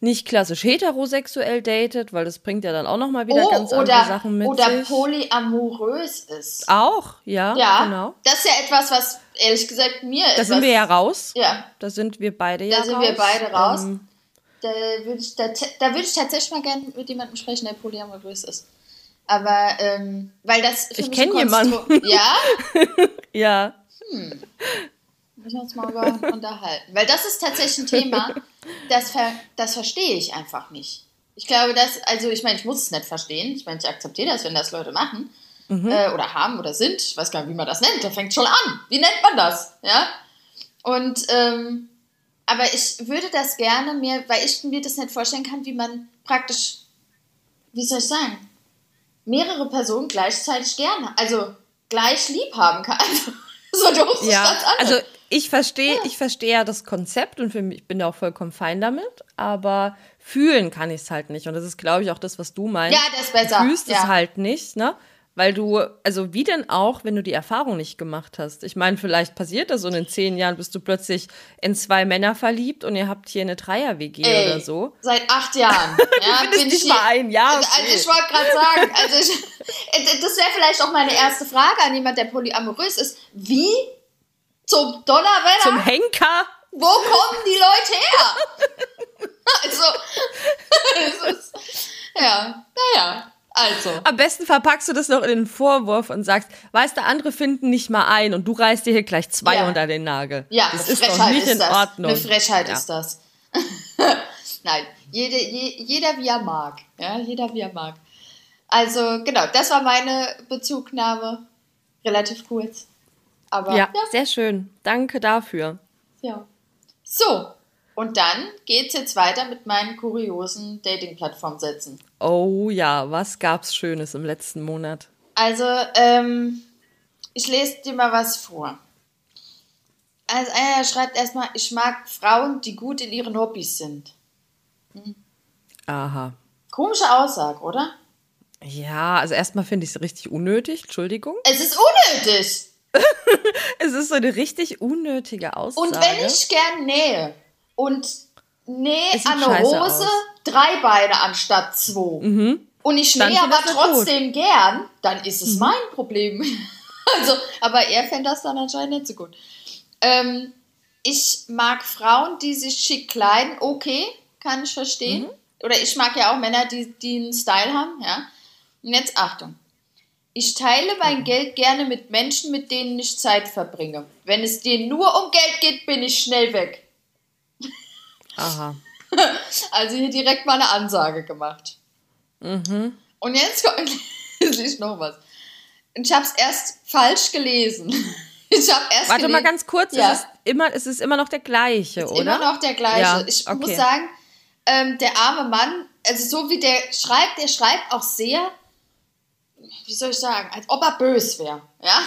nicht klassisch heterosexuell datet, weil das bringt ja dann auch noch mal wieder oh, ganz oder, andere Sachen mit oder sich. polyamorös ist. Auch, ja, ja, genau. Das ist ja etwas, was ehrlich gesagt mir Da sind wir ja raus. Ja. Da sind wir beide ja raus. Da sind wir beide raus. Ähm, da würde ich, da, da würd ich tatsächlich mal gerne mit jemandem sprechen, der polyamorös ist. Aber, ähm, weil das Ich kenne jemanden. Ja? ja. Hm müssen wir uns mal über unterhalten. Weil das ist tatsächlich ein Thema, das, ver das verstehe ich einfach nicht. Ich glaube, dass, also ich meine, ich muss es nicht verstehen. Ich meine, ich akzeptiere das, wenn das Leute machen. Mhm. Äh, oder haben oder sind. Ich weiß gar nicht, wie man das nennt. Da fängt schon an. Wie nennt man das? Ja. Und, ähm, aber ich würde das gerne mir, weil ich mir das nicht vorstellen kann, wie man praktisch, wie soll ich sagen, mehrere Personen gleichzeitig gerne, also gleich lieb haben kann. so doof ja, also ich verstehe, ja. ich verstehe ja das Konzept und für mich, ich bin da auch vollkommen fein damit, aber fühlen kann ich es halt nicht. Und das ist, glaube ich, auch das, was du meinst. Ja, das ist besser. Du fühlst ja. es halt nicht, ne? Weil du, also wie denn auch, wenn du die Erfahrung nicht gemacht hast? Ich meine, vielleicht passiert das und in zehn Jahren bist du plötzlich in zwei Männer verliebt und ihr habt hier eine Dreier-WG oder so. Seit acht Jahren. Ja, bin nicht ich mal ein Jahr. Also, also ich wollte gerade sagen, also ich, das wäre vielleicht auch meine erste Frage an jemand, der polyamorös ist. Wie zum Donnerwetter? Zum Henker? Wo kommen die Leute her? also, es ist, ja, naja. Also. Am besten verpackst du das noch in den Vorwurf und sagst, weißt du, andere finden nicht mal ein und du reißt dir hier gleich zwei ja. unter den Nagel. Ja, das ist Frechheit doch nicht in das. Ordnung. Eine Frechheit ja. ist das. Nein, jede, je, jeder wie er mag. Ja, jeder wie er mag. Also, genau, das war meine Bezugnahme. Relativ kurz. Aber, ja, ja, sehr schön. Danke dafür. Ja. So, und dann geht's jetzt weiter mit meinen kuriosen Dating-Plattformsätzen. Oh ja, was gab's Schönes im letzten Monat? Also, ähm, ich lese dir mal was vor. Also einer schreibt erstmal, ich mag Frauen, die gut in ihren Hobbys sind. Hm. Aha. Komische Aussage, oder? Ja, also erstmal finde ich es richtig unnötig, Entschuldigung. Es ist unnötig! es ist so eine richtig unnötige Aussage. Und wenn ich gern nähe und nähe an eine Hose aus. drei Beine anstatt zwei mhm. und ich nähe aber trotzdem gern, dann ist es mhm. mein Problem. also, aber er fände das dann anscheinend nicht so gut. Ähm, ich mag Frauen, die sich schick kleiden, okay, kann ich verstehen. Mhm. Oder ich mag ja auch Männer, die, die einen Style haben, ja. Und jetzt Achtung. Ich teile mein Geld gerne mit Menschen, mit denen ich Zeit verbringe. Wenn es dir nur um Geld geht, bin ich schnell weg. Aha. Also hier direkt mal eine Ansage gemacht. Mhm. Und jetzt kommt ich noch was. Ich habe es erst falsch gelesen. Ich habe erst Warte mal ganz kurz, ja. es, ist immer, es ist immer noch der gleiche, ist oder? Immer noch der gleiche. Ja, ich okay. muss sagen, ähm, der arme Mann, also so wie der schreibt, der schreibt auch sehr wie soll ich sagen, als ob er bös wäre. Ja?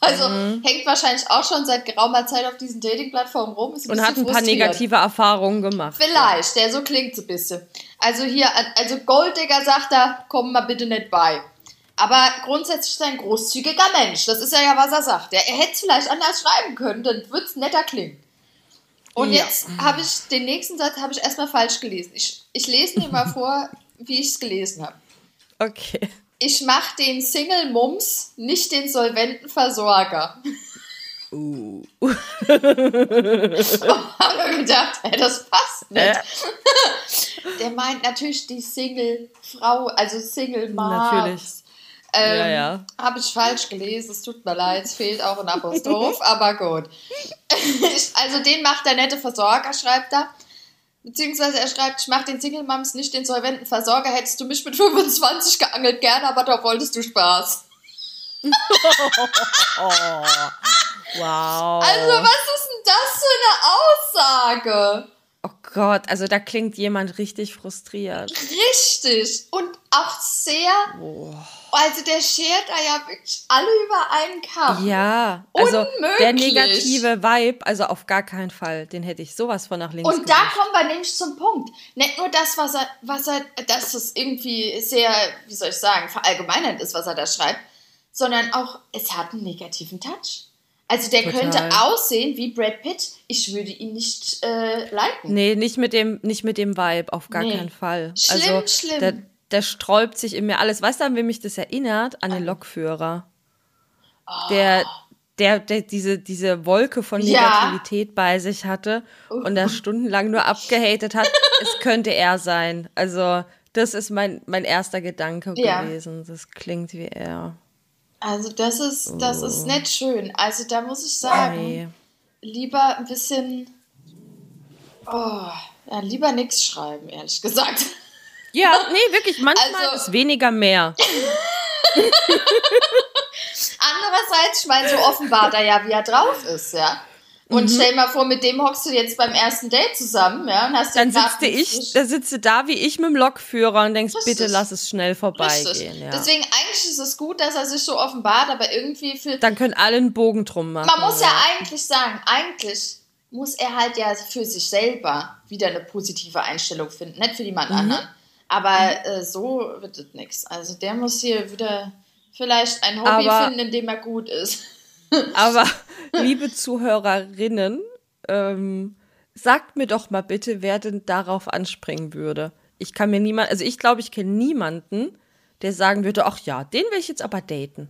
Also mhm. hängt wahrscheinlich auch schon seit geraumer Zeit auf diesen Dating-Plattformen rum. Ein Und hat ein paar negative Erfahrungen gemacht. Vielleicht, ja. der so klingt so ein bisschen. Also hier, also Golddigger sagt da, komm mal bitte nicht bei. Aber grundsätzlich ist er ein großzügiger Mensch. Das ist ja, ja was er sagt. Ja, er hätte es vielleicht anders schreiben können, dann würde es netter klingen. Und ja. jetzt habe ich den nächsten Satz habe ich erstmal falsch gelesen. Ich, ich lese mir mal vor, wie ich es gelesen habe. Okay. Ich mach den Single Mums, nicht den solventen Versorger. Uh. oh, hab mir gedacht, hey, das passt nicht. Äh. Der meint natürlich die Single-Frau, also Single Mom. Natürlich. Ähm, Ja, ja. Habe ich falsch gelesen, es tut mir leid, es fehlt auch ein Apostroph, aber gut. Also den macht der nette Versorger, schreibt er. Beziehungsweise er schreibt, ich mach den Single Moms nicht den solventen Versorger, hättest du mich mit 25 geangelt, gerne, aber da wolltest du Spaß. Oh. Wow. Also was ist denn das für eine Aussage? Oh Gott, also da klingt jemand richtig frustriert. Richtig. Und auch sehr, also der schert da ja wirklich alle über einen Kamm. Ja, also der Unmöglich. negative Vibe, also auf gar keinen Fall, den hätte ich sowas von nach links Und da gewischt. kommen wir nämlich zum Punkt. Nicht nur das, was er, was er, dass es irgendwie sehr, wie soll ich sagen, verallgemeinert ist, was er da schreibt, sondern auch, es hat einen negativen Touch. Also der Total. könnte aussehen wie Brad Pitt. Ich würde ihn nicht äh, liken. Nee, nicht mit dem, nicht mit dem Vibe, auf gar Nee. keinen Fall. Schlimm, also, schlimm. Der, der sträubt sich in mir alles. Weißt du, an wen mich das erinnert? An den Lokführer. Der, der, der diese, diese Wolke von Ja. Negativität bei sich hatte und da stundenlang nur abgehatet hat. es könnte er sein. Also, das ist mein, mein erster Gedanke Ja. gewesen. Das klingt wie er. Also das ist, das ist nicht schön. Also da muss ich sagen, Nee. lieber ein bisschen, oh, ja, lieber nichts schreiben, ehrlich gesagt. Ja, nee, wirklich, manchmal Also- ist weniger mehr. Andererseits, ich meine, so offenbart er ja, wie er drauf ist, ja. Mhm. Und stell mal vor, mit dem hockst du jetzt beim ersten Date zusammen, ja, und hast dir Dann sitze ich, da sitze da wie ich mit dem Lokführer und denkst, Richtig. bitte lass es schnell vorbeigehen. Ja. Deswegen eigentlich ist es gut, dass er sich so offenbart, aber irgendwie für. Dann können alle einen Bogen drum machen. Man muss ja eigentlich sagen, eigentlich muss er halt ja für sich selber wieder eine positive Einstellung finden, nicht für jemand Mhm. anderen. Aber äh, so wird es nichts. Also der muss hier wieder vielleicht ein Hobby Aber- finden, in dem er gut ist. Aber liebe Zuhörerinnen, ähm, sagt mir doch mal bitte, wer denn darauf anspringen würde. Ich kann mir niemand, also ich glaube, ich kenne niemanden, der sagen würde, ach ja, den will ich jetzt aber daten.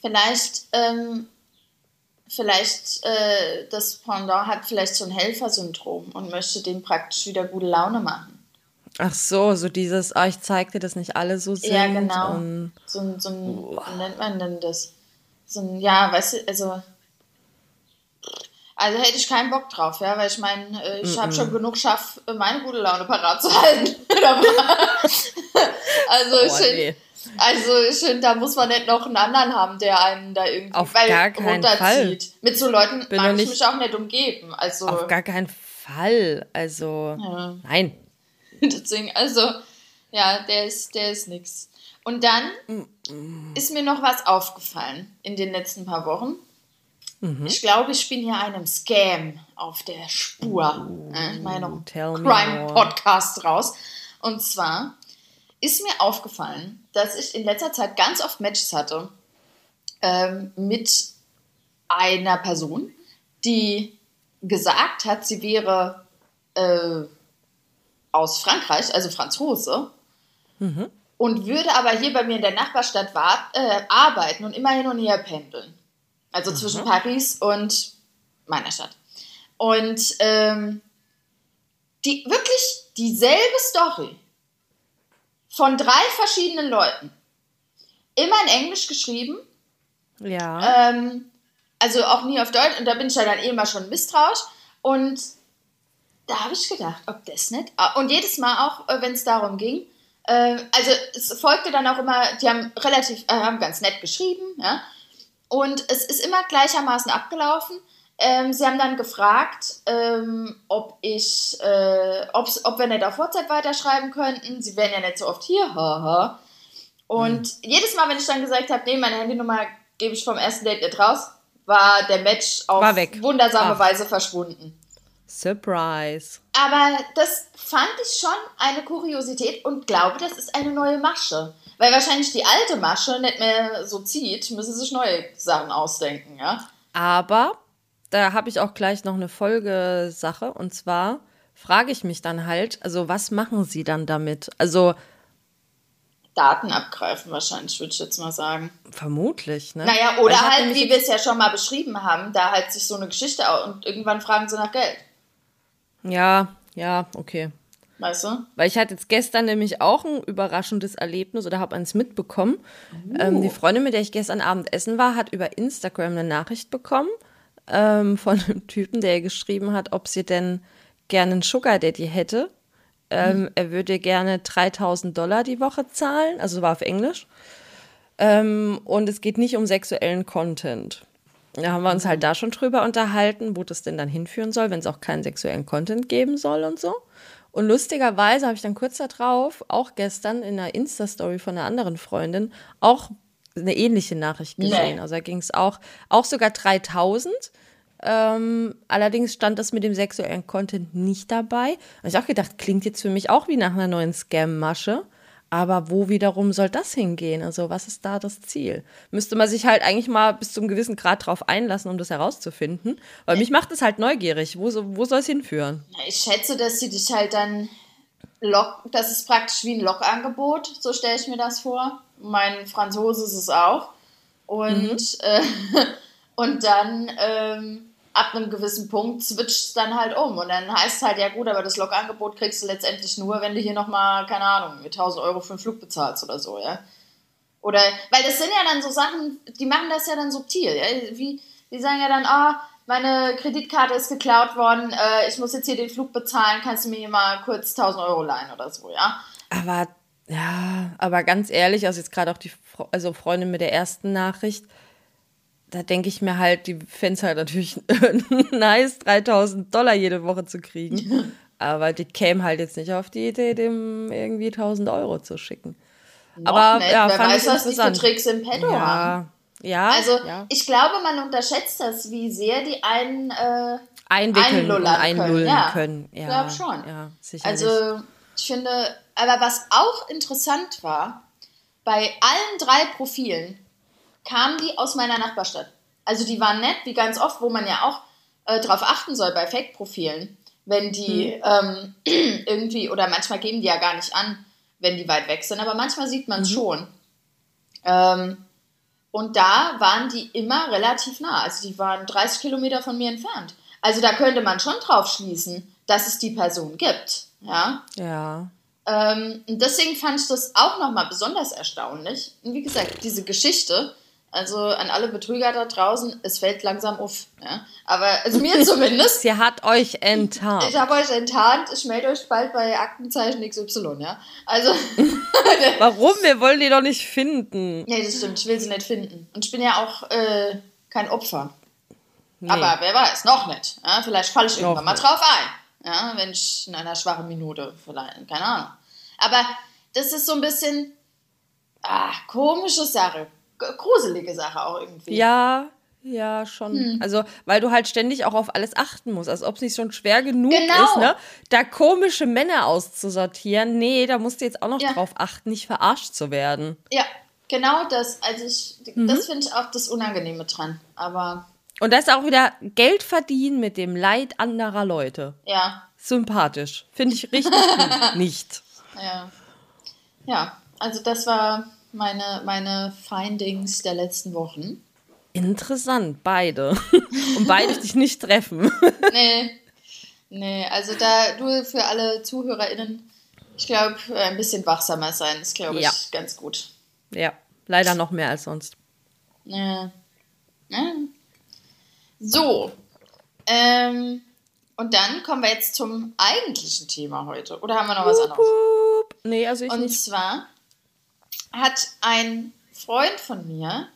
Vielleicht, ähm, vielleicht äh, das Pendant hat vielleicht so ein Helfersyndrom und möchte dem praktisch wieder gute Laune machen. Ach so, so dieses, ah, ich zeig dir, dass nicht alle so sind. Ja, genau. So so ein wie nennt man denn das? So ein, ja, weißt du, also. Also hätte ich keinen Bock drauf, ja, weil ich meine, äh, ich habe schon genug Schaff, äh, meine gute Laune parat zu halten. also ich Oh, find- nee. also ich finde, da muss man nicht noch einen anderen haben, der einen da irgendwie Auf weil, gar keinen runterzieht. Mit so Leuten Bin mag ich mich auch nicht umgeben. Also auf gar keinen Fall. Also, Ja. nein. Deswegen, also, ja, der ist, der ist nix. Und dann ist mir noch was aufgefallen in den letzten paar Wochen. Ich glaube, ich bin hier einem Scam auf der Spur. Äh, Ich meine Crime-Podcast raus. Und zwar ist mir aufgefallen, dass ich in letzter Zeit ganz oft Matches hatte ähm, mit einer Person, die gesagt hat, sie wäre äh, aus Frankreich, also Franzose, und würde aber hier bei mir in der Nachbarstadt äh, arbeiten und immer hin und her pendeln. Also zwischen Paris und meiner Stadt. Und ähm, die wirklich dieselbe Story von drei verschiedenen Leuten. Immer in Englisch geschrieben, Ja. ähm, also auch nie auf Deutsch. Und da bin ich ja dann eh immer schon misstrauisch. Und da habe ich gedacht, ob das nicht. ah, Und jedes Mal auch, äh, wenn es darum ging, äh, also es folgte dann auch immer, die haben relativ, äh, haben ganz nett geschrieben, ja. Und es ist immer gleichermaßen abgelaufen. Ähm, sie haben dann gefragt, ähm, ob ich, äh, ob wir nicht auf WhatsApp weiterschreiben könnten. Sie wären ja nicht so oft hier, haha. Und jedes Mal, wenn ich dann gesagt habe, nee, meine Handynummer gebe ich vom ersten Date nicht raus, war der Match auf wundersame Ach. Weise verschwunden. Surprise. Aber das fand ich schon eine Kuriosität und glaube, das ist eine neue Masche. Weil wahrscheinlich die alte Masche nicht mehr so zieht, müssen sich neue Sachen ausdenken, ja. Aber da habe ich auch gleich noch eine Folgesache. Und zwar frage ich mich dann halt, also was machen sie dann damit? Also Daten abgreifen, wahrscheinlich, würde ich jetzt mal sagen. Vermutlich, ne? Naja, oder halt, wie wir es ja schon mal beschrieben haben, da halt sich so eine Geschichte und irgendwann fragen sie nach Geld. Ja, ja, okay. Weißt du? Weil ich hatte jetzt gestern nämlich auch ein überraschendes Erlebnis oder habe eins mitbekommen. Uh. Ähm, die Freundin, mit der ich gestern Abend essen war, hat über Instagram eine Nachricht bekommen ähm, von einem Typen, der geschrieben hat, ob sie denn gerne einen Sugar Daddy hätte. Ähm, mhm. Er würde gerne 3000 Dollar die Woche zahlen, also war auf Englisch. Ähm, und es geht nicht um sexuellen Content. Da haben wir uns halt da schon drüber unterhalten, wo das denn dann hinführen soll, wenn es auch keinen sexuellen Content geben soll und so. Und lustigerweise habe ich dann kurz darauf, auch gestern in einer Insta-Story von einer anderen Freundin, auch eine ähnliche Nachricht gesehen. Nee. Also da ging es auch, auch sogar 3000. Ähm, allerdings stand das mit dem sexuellen Content nicht dabei. Und ich auch gedacht, klingt jetzt für mich auch wie nach einer neuen Scam-Masche. Aber wo wiederum soll das hingehen? Also, was ist da das Ziel? Müsste man sich halt eigentlich mal bis zu einem gewissen Grad drauf einlassen, um das herauszufinden. Weil mich macht es halt neugierig. Wo, wo soll es hinführen? Ich schätze, dass sie dich halt dann lock, das ist praktisch wie ein Lokangebot, so stelle ich mir das vor. Mein Franzose ist es auch. Und, mhm. äh, und dann ähm, ab einem gewissen Punkt switcht es dann halt um. Und dann heißt es halt, ja gut, aber das Lokangebot kriegst du letztendlich nur, wenn du hier nochmal, keine Ahnung, 1000 Euro für einen Flug bezahlst oder so, ja. Oder, weil das sind ja dann so Sachen, die machen das ja dann subtil, ja. Wie, die sagen ja dann, ah, oh, meine Kreditkarte ist geklaut worden, äh, ich muss jetzt hier den Flug bezahlen, kannst du mir hier mal kurz 1000 Euro leihen oder so, ja. Aber, ja, aber ganz ehrlich, also jetzt gerade auch die also Freundin mit der ersten Nachricht, da denke ich mir halt, die fände es halt natürlich nice, 3000 Dollar jede Woche zu kriegen. Aber die käme halt jetzt nicht auf die Idee, dem irgendwie 1000 Euro zu schicken. Noch Aber nicht. ja, Wer fand weiß, was die für Tricks im Petto ja. haben. Ja, also ja. ich glaube, man unterschätzt das, wie sehr die einen äh, einwickeln und einlullen können. Ja, können. Ja, ich glaube schon. Ja, sicherlich. Also ich finde, aber was auch interessant war, bei allen drei Profilen kamen die aus meiner Nachbarstadt. Also die waren nett, wie ganz oft, wo man ja auch äh, drauf achten soll bei Fake-Profilen, wenn die hm. ähm, irgendwie, oder manchmal geben die ja gar nicht an, wenn die weit weg sind, aber manchmal sieht man es mhm. schon. Ähm, und da waren die immer relativ nah. Also die waren 30 Kilometer von mir entfernt. Also da könnte man schon drauf schließen, dass es die Person gibt. Ja. Ja. Ähm, deswegen fand ich das auch nochmal besonders erstaunlich. Und wie gesagt, diese Geschichte, also an alle Betrüger da draußen, es fällt langsam auf. Ja? Aber also mir zumindest. Sie hat euch enttarnt. Ich habe euch enttarnt. Ich melde euch bald bei Aktenzeichen XY, ja. Also. Warum? Wir wollen die doch nicht finden. Ja, das stimmt. Ich will sie nicht finden. Und ich bin ja auch äh, kein Opfer. Nee. Aber wer weiß, noch nicht. Ja? Vielleicht falle ich irgendwann mal drauf ein. Ja, wenn ich in einer schwachen Minute vielleicht, keine Ahnung. Aber das ist so ein bisschen ah, komische Sache gruselige Sache auch irgendwie. Ja, ja, schon. Hm. Also, weil du halt ständig auch auf alles achten musst, als ob es nicht schon schwer genug genau. ist, ne? Da komische Männer auszusortieren. Nee, da musst du jetzt auch noch ja. drauf achten, nicht verarscht zu werden. Ja, genau das. Also ich, mhm. das finde ich auch das Unangenehme dran. Aber. Und da ist auch wieder Geld verdienen mit dem Leid anderer Leute. Ja. Sympathisch. Finde ich richtig gut. Nicht. Ja. Ja, also das war meine, meine Findings der letzten Wochen. Interessant, beide. Und beide dich nicht treffen. nee. Nee, also da du für alle ZuhörerInnen, ich glaube, ein bisschen wachsamer sein ist, glaube ich, ja. ganz gut. Ja, leider noch mehr als sonst. Ja. ja. So. Ähm, und dann kommen wir jetzt zum eigentlichen Thema heute. Oder haben wir noch was anderes? Nee, also ich Und nicht. zwar hat ein Freund von mir,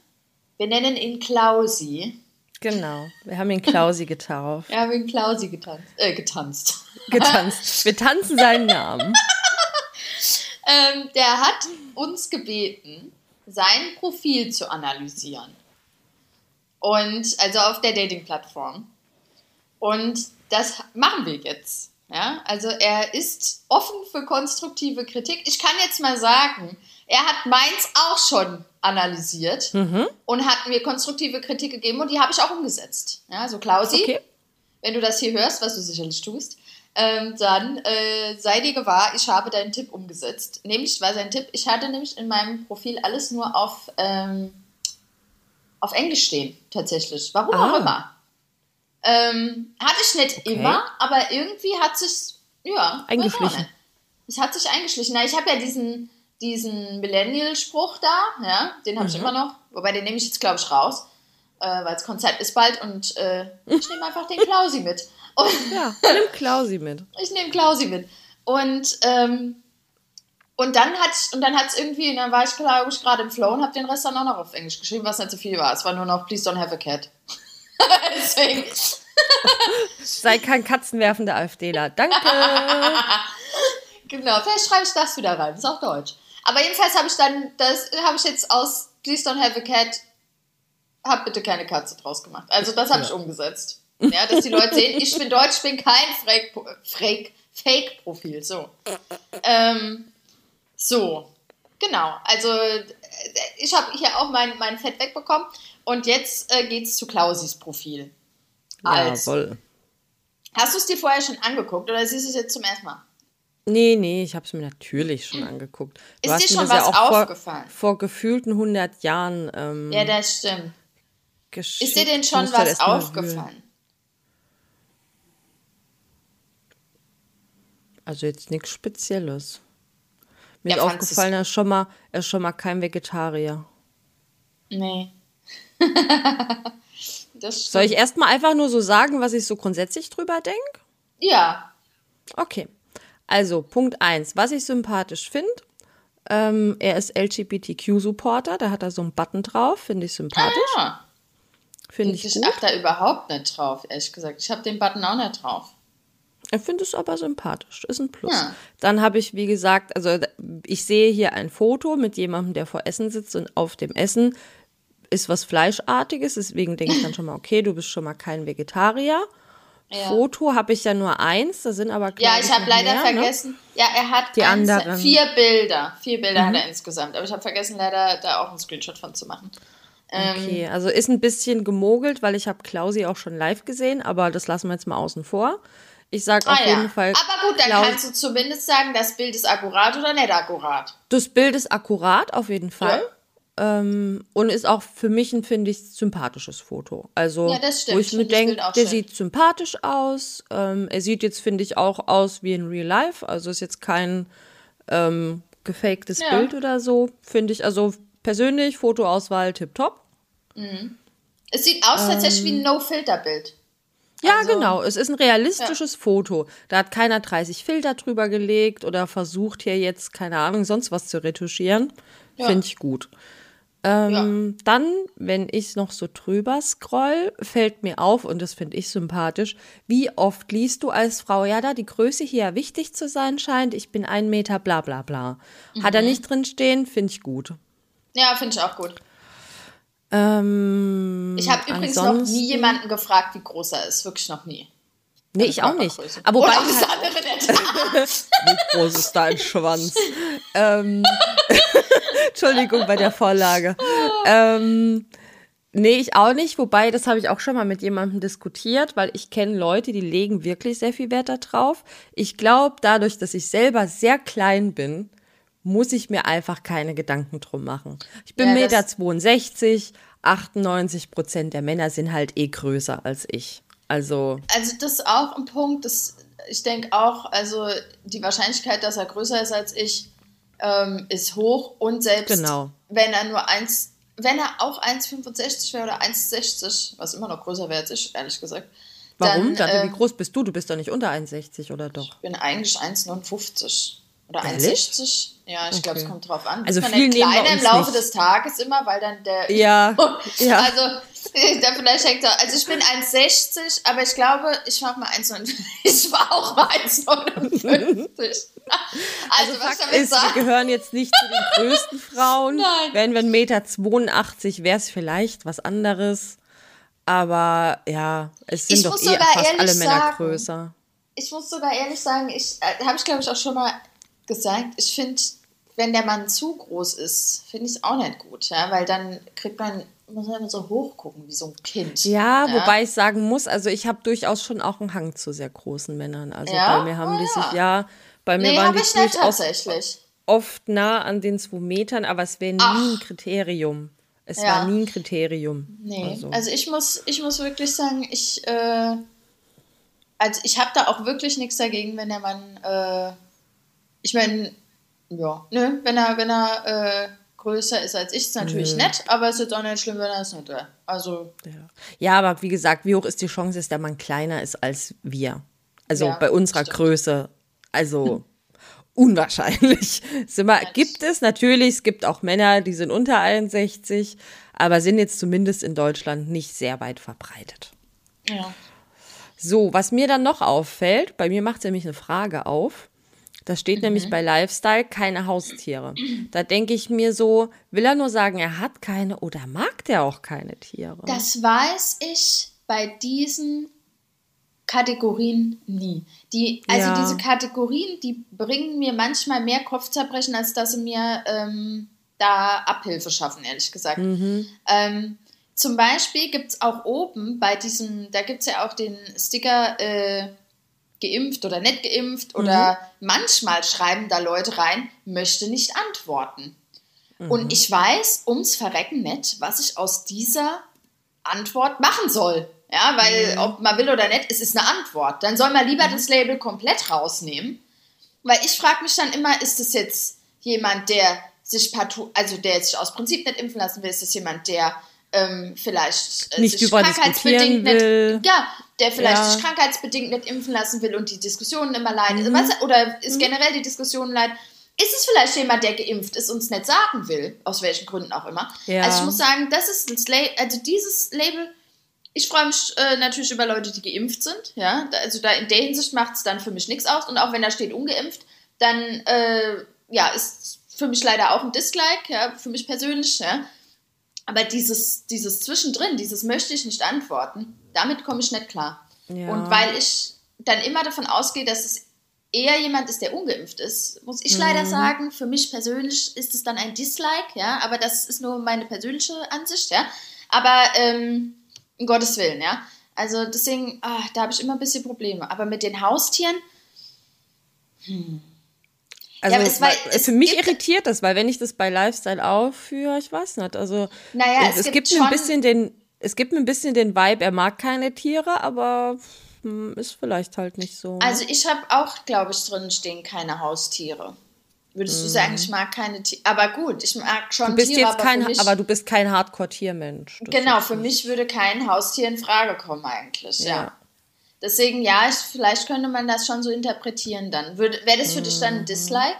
wir nennen ihn Klausi. Genau, wir haben ihn Klausi getauft. wir haben ihn Klausi getanzt. Äh, getanzt. getanzt. Wir tanzen seinen Namen. ähm, der hat uns gebeten, sein Profil zu analysieren. Und also auf der Dating-Plattform. Und das machen wir jetzt. Ja, also er ist offen für konstruktive Kritik. Ich kann jetzt mal sagen, er hat meins auch schon analysiert mhm. und hat mir konstruktive Kritik gegeben und die habe ich auch umgesetzt. Ja, also Klausi, okay. wenn du das hier hörst, was du sicherlich tust, ähm, dann äh, sei dir gewahr, ich habe deinen Tipp umgesetzt. Nämlich war sein Tipp, ich hatte nämlich in meinem Profil alles nur auf, ähm, auf Englisch stehen, tatsächlich. Warum Ah. auch immer. Ähm, hatte ich nicht Okay. immer, aber irgendwie hat sich, ja, Eingeschlichen. Es hat sich eingeschlichen. Na, ich habe ja diesen, diesen Millennial-Spruch da, ja, den habe ich Mhm. immer noch, wobei den nehme ich jetzt, glaube ich, raus, äh, weil das Konzert ist bald und äh, ich nehme einfach den Klausi mit. Und Ja, nimm Klausi mit. ich nehme Klausi mit. Und, ähm, und dann hat und dann hat es irgendwie, und dann war ich, glaube ich, gerade im Flow und habe den Rest dann auch noch auf Englisch geschrieben, was nicht so viel war. Es war nur noch Please don't have a cat. Deswegen. Sei kein katzenwerfender AfDler. Danke. Genau, vielleicht schreibe ich das wieder rein. Das ist auch Deutsch. Aber jedenfalls habe ich dann, das habe ich jetzt aus Please don't have a cat, hab bitte keine Katze draus gemacht. Also das habe ich umgesetzt. Ja, dass die Leute sehen, ich bin Deutsch, ich bin kein Fake- Fake- Fake-Profil. So. Ähm, so. Genau. Also ich habe hier auch mein, mein Fett wegbekommen. Und jetzt äh, geht es zu Klausis Profil. Also, Jawohl. hast du es dir vorher schon angeguckt oder siehst du es jetzt zum ersten Mal? Nee, nee, ich habe es mir natürlich schon angeguckt. Du Ist dir schon das ja was auch vor, aufgefallen? vor gefühlten 100 Jahren ähm, Ja, das stimmt. geschickt. Ist dir denn schon was aufgefallen? Also jetzt nichts Spezielles. Mir Ja, ist aufgefallen, er ist, schon mal, er ist schon mal kein Vegetarier. Nee. Soll ich erstmal einfach nur so sagen, was ich so grundsätzlich drüber denke? Ja. Okay. Also, Punkt 1. Was ich sympathisch finde, ähm, er ist LGBTQ-Supporter, da hat er so einen Button drauf, finde ich sympathisch. Ah, Finde ich ich gut. achte da überhaupt nicht drauf, ehrlich gesagt. Ich habe den Button auch nicht drauf. Ich finde es aber sympathisch, ist ein Plus. Ja. Dann habe ich, wie gesagt, also ich sehe hier ein Foto mit jemandem, der vor Essen sitzt und auf dem Essen ist was Fleischartiges, deswegen denke ich dann schon mal, okay, du bist schon mal kein Vegetarier. Ja. Foto habe ich ja nur eins, da sind aber Ja, ich habe leider mehr, ne? vergessen. Ja, er hat Die eins- anderen. Mhm. vier Bilder. Vier Bilder hat er insgesamt. Aber ich habe vergessen, leider da auch einen Screenshot von zu machen. Ähm, Okay, also ist ein bisschen gemogelt, weil ich habe Klausi auch schon live gesehen, aber das lassen wir jetzt mal außen vor. Ich sage auf Ah, ja. jeden Fall, Aber gut, dann Klaus- kannst du zumindest sagen, das Bild ist akkurat oder nicht akkurat. das Bild ist akkurat auf jeden Fall. Ähm, und ist auch für mich ein, finde ich, sympathisches Foto. Also, Ja, das stimmt. wo Ich mir denke, der schön. sieht sympathisch aus. Ähm, er sieht jetzt, finde ich, auch aus wie in Real Life. Also ist jetzt kein ähm, gefaktes Ja. Bild oder so. Finde ich, also persönlich, Fotoauswahl tipptopp. Es sieht aus tatsächlich Ähm. wie ein No-Filter-Bild. Ja, Also- genau. Es ist ein realistisches Foto. Da hat keiner 30 Filter drüber gelegt oder versucht hier jetzt, keine Ahnung, sonst was zu retuschieren. Ja. Finde ich gut. Ähm, Dann, wenn ich noch so drüber scroll, fällt mir auf, und das finde ich sympathisch, wie oft liest du als Frau, ja, da die Größe hier wichtig zu sein scheint, ich bin ein Meter, bla bla bla. Hat Mhm. er nicht drin stehen, finde ich gut. Ja, finde ich auch gut. Ähm, Ich habe übrigens noch nie jemanden gefragt, wie groß er ist. Wirklich noch nie. Nee, ich auch nicht. Aber wobei Oder halt, andere nicht. Wie groß ist dein Schwanz? ähm, Entschuldigung bei der Vorlage. Ähm, nee, ich auch nicht. Wobei, das habe ich auch schon mal mit jemandem diskutiert, weil ich kenne Leute, die legen wirklich sehr viel Wert darauf. Ich glaube, dadurch, dass ich selber sehr klein bin, muss ich mir einfach keine Gedanken drum machen. Ich bin Ja, 1,62 das- Meter, 62, 98 Prozent der Männer sind halt eh größer als ich. Also, Also das ist auch ein Punkt, das, ich denke auch, also die Wahrscheinlichkeit, dass er größer ist als ich, ähm, ist hoch und selbst Genau. wenn er nur 1, wenn er auch 1,65 wäre oder 1,60, was immer noch größer wäre als ich, ehrlich gesagt. warum? Dann, Dante, äh, wie groß bist du? Du bist doch nicht unter 1,60 oder doch? Ich bin eigentlich 1,59 oder Ehrlich? 1,60. Ja, ich glaube, es Okay. kommt drauf an. Also viel wir kleiner im Laufe nicht. des Tages immer, weil dann der Ja, ja. Also, da vielleicht hängt er. Also, ich bin 1,60, aber ich glaube, ich war auch mal 1,59. Ich war auch mal 1,59. Also, was Fakt ist, wir sagen gehören jetzt nicht zu den größten Frauen. Nein. Wären wir 1,82 Meter, wäre es vielleicht was anderes. Aber ja, es sind Ich doch eh fast alle Männer sagen, größer. ich muss sogar ehrlich sagen, ich äh, habe ich glaube ich auch schon mal gesagt, ich finde, wenn der Mann zu groß ist, finde ich es auch nicht gut, ja, weil dann kriegt man muss man immer so hochgucken wie so ein Kind. Ja, ja. wobei ich sagen muss, also ich habe durchaus schon auch einen Hang zu sehr großen Männern. Also ja? bei mir haben oh, die sich, ja, bei mir nee, waren die ich nicht tatsächlich. oft nah an den zwei Metern, aber es wäre nie ein Kriterium. Es war nie ein Kriterium. Nee, also, also ich, muss, ich muss wirklich sagen, ich, äh, also ich habe da auch wirklich nichts dagegen, wenn der Mann, äh, ich meine, ja, ne, wenn er, wenn er äh, größer ist als ich, ist natürlich Nö. nett, aber es ist auch nicht schlimm, wenn er es nicht wäre. Also. Ja. ja. aber wie gesagt, wie hoch ist die Chance, dass der Mann kleiner ist als wir? Also ja, bei unserer stimmt. Größe. Also. unwahrscheinlich. Immer, gibt es natürlich, es gibt auch Männer, die sind unter 61, aber sind jetzt zumindest in Deutschland nicht sehr weit verbreitet. Ja. So, was mir dann noch auffällt, bei mir macht es nämlich eine Frage auf. Da steht mhm. nämlich bei Lifestyle keine Haustiere. Da denke ich mir so, will er nur sagen, er hat keine oder mag der auch keine Tiere? Das weiß ich bei diesen Kategorien nie. Die, also ja. diese Kategorien, die bringen mir manchmal mehr Kopfzerbrechen, als dass sie mir ähm, da Abhilfe schaffen, ehrlich gesagt. Mhm. Ähm, zum Beispiel gibt es auch oben bei diesem, da gibt es ja auch den Sticker äh, geimpft oder nicht geimpft mhm. oder manchmal schreiben da Leute rein, möchte nicht antworten. Mhm. Und ich weiß ums Verrecken nicht, was ich aus dieser Antwort machen soll. Ja, weil mhm. ob man will oder nicht, es ist eine Antwort. Dann soll man lieber mhm. das Label komplett rausnehmen. Weil ich frage mich dann immer, ist das jetzt jemand, der sich partout, also der sich aus Prinzip nicht impfen lassen will, ist das jemand, der ähm, vielleicht äh, nicht sich krankheitsbedingt will. nicht, ja, der vielleicht ja. sich krankheitsbedingt nicht impfen lassen will und die Diskussionen immer leiden, mhm. oder ist mhm. generell die Diskussion leid. Ist es vielleicht jemand, der geimpft ist, und es nicht sagen will, aus welchen Gründen auch immer? Ja. Also ich muss sagen, das ist das Label, also dieses Label ich freue mich äh, natürlich über Leute, die geimpft sind. Ja? Also da in der Hinsicht macht es dann für mich nichts aus. Und auch wenn da steht ungeimpft, dann äh, ja, ist für mich leider auch ein Dislike, ja, für mich persönlich. Ja? Aber dieses, dieses Zwischendrin, dieses möchte ich nicht antworten, damit komme ich nicht klar. Ja. Und weil ich dann immer davon ausgehe, dass es eher jemand ist, der ungeimpft ist, muss ich mhm. leider sagen, für mich persönlich ist es dann ein Dislike, ja, aber das ist nur meine persönliche Ansicht, ja. Aber ähm, um Gottes Willen, ja. Also deswegen, ach, da habe ich immer ein bisschen Probleme. Aber mit den Haustieren, hm. Also ja, es war, es für mich irritiert das, weil wenn ich das bei Lifestyle aufführe, ich weiß nicht. Also naja, es, es gibt, gibt ein bisschen den, es gibt ein bisschen den Vibe, er mag keine Tiere, aber hm, ist vielleicht halt nicht so. Also ich habe auch, glaube ich, drin stehen keine Haustiere. Würdest du sagen, ich mhm. mag keine Tiere? Aber gut, ich mag schon du bist Tiere. Jetzt aber, kein, mich, aber du bist kein Hardcore-Tiermensch. Genau, für mich würde kein Haustier in Frage kommen eigentlich, ja. ja. Deswegen, ja, ich, vielleicht könnte man das schon so interpretieren dann. Wäre das für mhm. dich dann ein mhm. Dislike?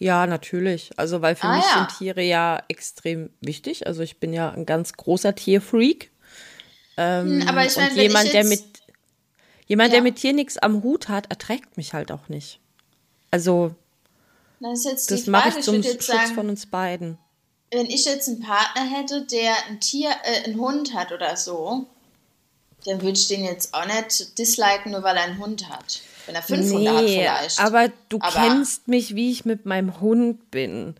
Ja, natürlich. Also, weil für ah, mich ja. sind Tiere ja extrem wichtig. Also, ich bin ja ein ganz großer Tierfreak. Ähm, hm, aber ich meine, jemand, der mit jemand, ja. der mit Tier nichts am Hut hat, erträgt mich halt auch nicht. Also, das, das mache ich zum ich Schutz sagen, von uns beiden. Wenn ich jetzt einen Partner hätte, der ein Tier, äh, einen Hund hat oder so, dann würde ich den jetzt auch nicht disliken, nur weil er einen Hund hat. Wenn er fünf nee, Hunde hat vielleicht. Aber du aber kennst mich, wie ich mit meinem Hund bin.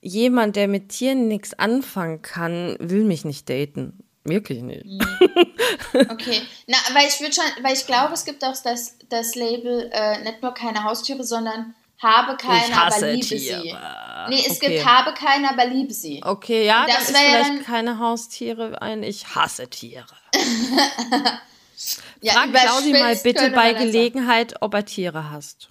Jemand, der mit Tieren nichts anfangen kann, will mich nicht daten. Wirklich nicht. Mhm. Okay. Na, weil ich würde schon, weil ich glaube, es gibt auch das, das Label äh, nicht nur keine Haustiere, sondern habe keine, aber liebe Tiere. sie. Nee, es okay. gibt habe keine, aber liebe sie. Okay, ja, das, das ist vielleicht dann, keine Haustiere ein. Ich hasse Tiere. ja, Frag Claudi mal bitte bei Gelegenheit, ob er Tiere hast.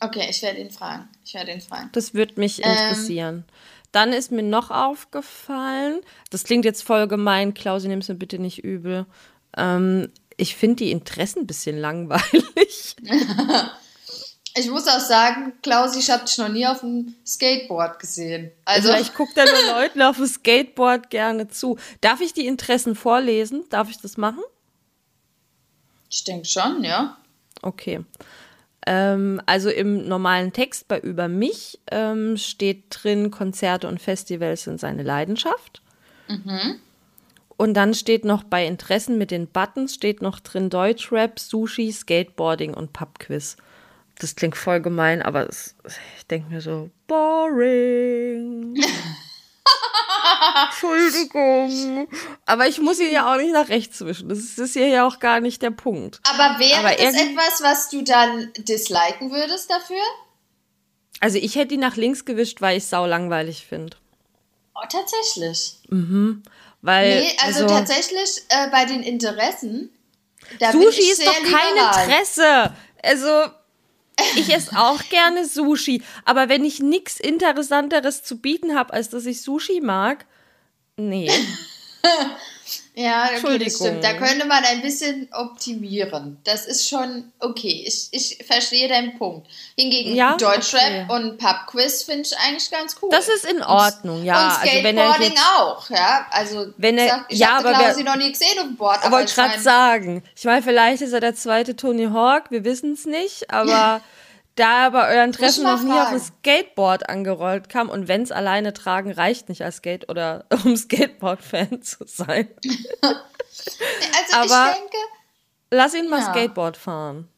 Okay, ich werde ihn fragen. Ich werde ihn fragen. Das würde mich ähm, interessieren. Ähm, Dann ist mir noch aufgefallen, das klingt jetzt voll gemein, Klausi, nimm es mir bitte nicht übel. Ähm, ich finde die Interessen ein bisschen langweilig. Ich muss auch sagen, Klaus, ich habe dich noch nie auf dem Skateboard gesehen. Also, also ich gucke da nur Leuten auf dem Skateboard gerne zu. Darf ich die Interessen vorlesen? Darf ich das machen? Ich denke schon, ja. Okay. Ähm, also im normalen Text bei Über mich ähm, steht drin, Konzerte und Festivals sind seine Leidenschaft. Mhm. Und dann steht noch bei Interessen mit den Buttons steht noch drin Deutschrap, Sushi, Skateboarding und Pubquiz das klingt voll gemein, aber es, ich denke mir so, boring. Entschuldigung. Aber ich muss ihn ja auch nicht nach rechts wischen. Das ist, das ist hier ja auch gar nicht der Punkt. Aber wäre Aber das etwas, was du dann disliken würdest dafür? Also ich hätte ihn nach links gewischt, weil ich es sau langweilig finde. Oh, tatsächlich. Mhm. Weil, nee, also, also tatsächlich äh, bei den Interessen. Sushi ist doch kein liberal. Interesse. Also ich esse auch gerne Sushi, aber wenn ich nichts Interessanteres zu bieten habe, als dass ich Sushi mag, nee. ja, okay, das stimmt. Da könnte man ein bisschen optimieren. Das ist schon okay. Ich, ich verstehe deinen Punkt. Hingegen ja? Deutschrap okay. und Pubquiz finde ich eigentlich ganz cool. Das ist in Ordnung, ja. Und Skateboarding also wenn er auch, ja. Also wenn er, sagt, ich ja, habe Klausi noch nie gesehen auf dem Board. Aber wollte gerade sagen, ich meine, vielleicht ist er der zweite Tony Hawk, wir wissen es nicht, aber da er bei euren Treffen noch nie auf ein Skateboard angerollt kam und wenn es alleine tragen reicht nicht als Skate oder um Skateboard-Fan zu sein. also Aber ich denke, lass ihn mal ja. Skateboard fahren.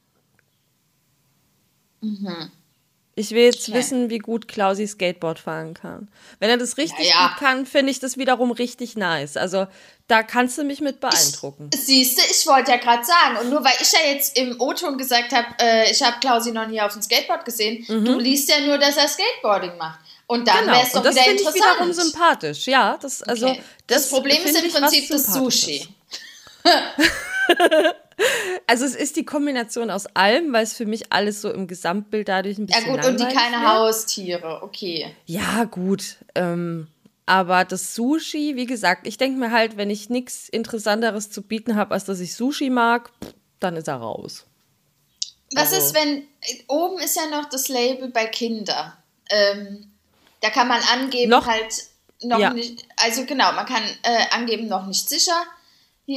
Mhm. Ich will jetzt okay. wissen, wie gut Klausi Skateboard fahren kann. Wenn er das richtig ja, ja. gut kann, finde ich das wiederum richtig nice. Also da kannst du mich mit beeindrucken. Siehst du, ich wollte ja gerade sagen, und nur weil ich ja jetzt im O-Ton gesagt habe, äh, ich habe Klausi noch nie auf dem Skateboard gesehen, mhm. du liest ja nur, dass er Skateboarding macht. Und dann genau. wäre es doch wieder interessant. Das finde ich wiederum sympathisch, ja. Das, also, okay. das, das Problem ist im Prinzip das Sushi. Also es ist die Kombination aus allem, weil es für mich alles so im Gesamtbild dadurch ein bisschen Ja gut, und die keine wird. Haustiere, okay. Ja gut, ähm, aber das Sushi, wie gesagt, ich denke mir halt, wenn ich nichts Interessanteres zu bieten habe, als dass ich Sushi mag, dann ist er raus. Was also. ist, wenn, oben ist ja noch das Label bei Kinder. Ähm, da kann man angeben, noch, halt noch ja. nicht, also genau, man kann äh, angeben, noch nicht sicher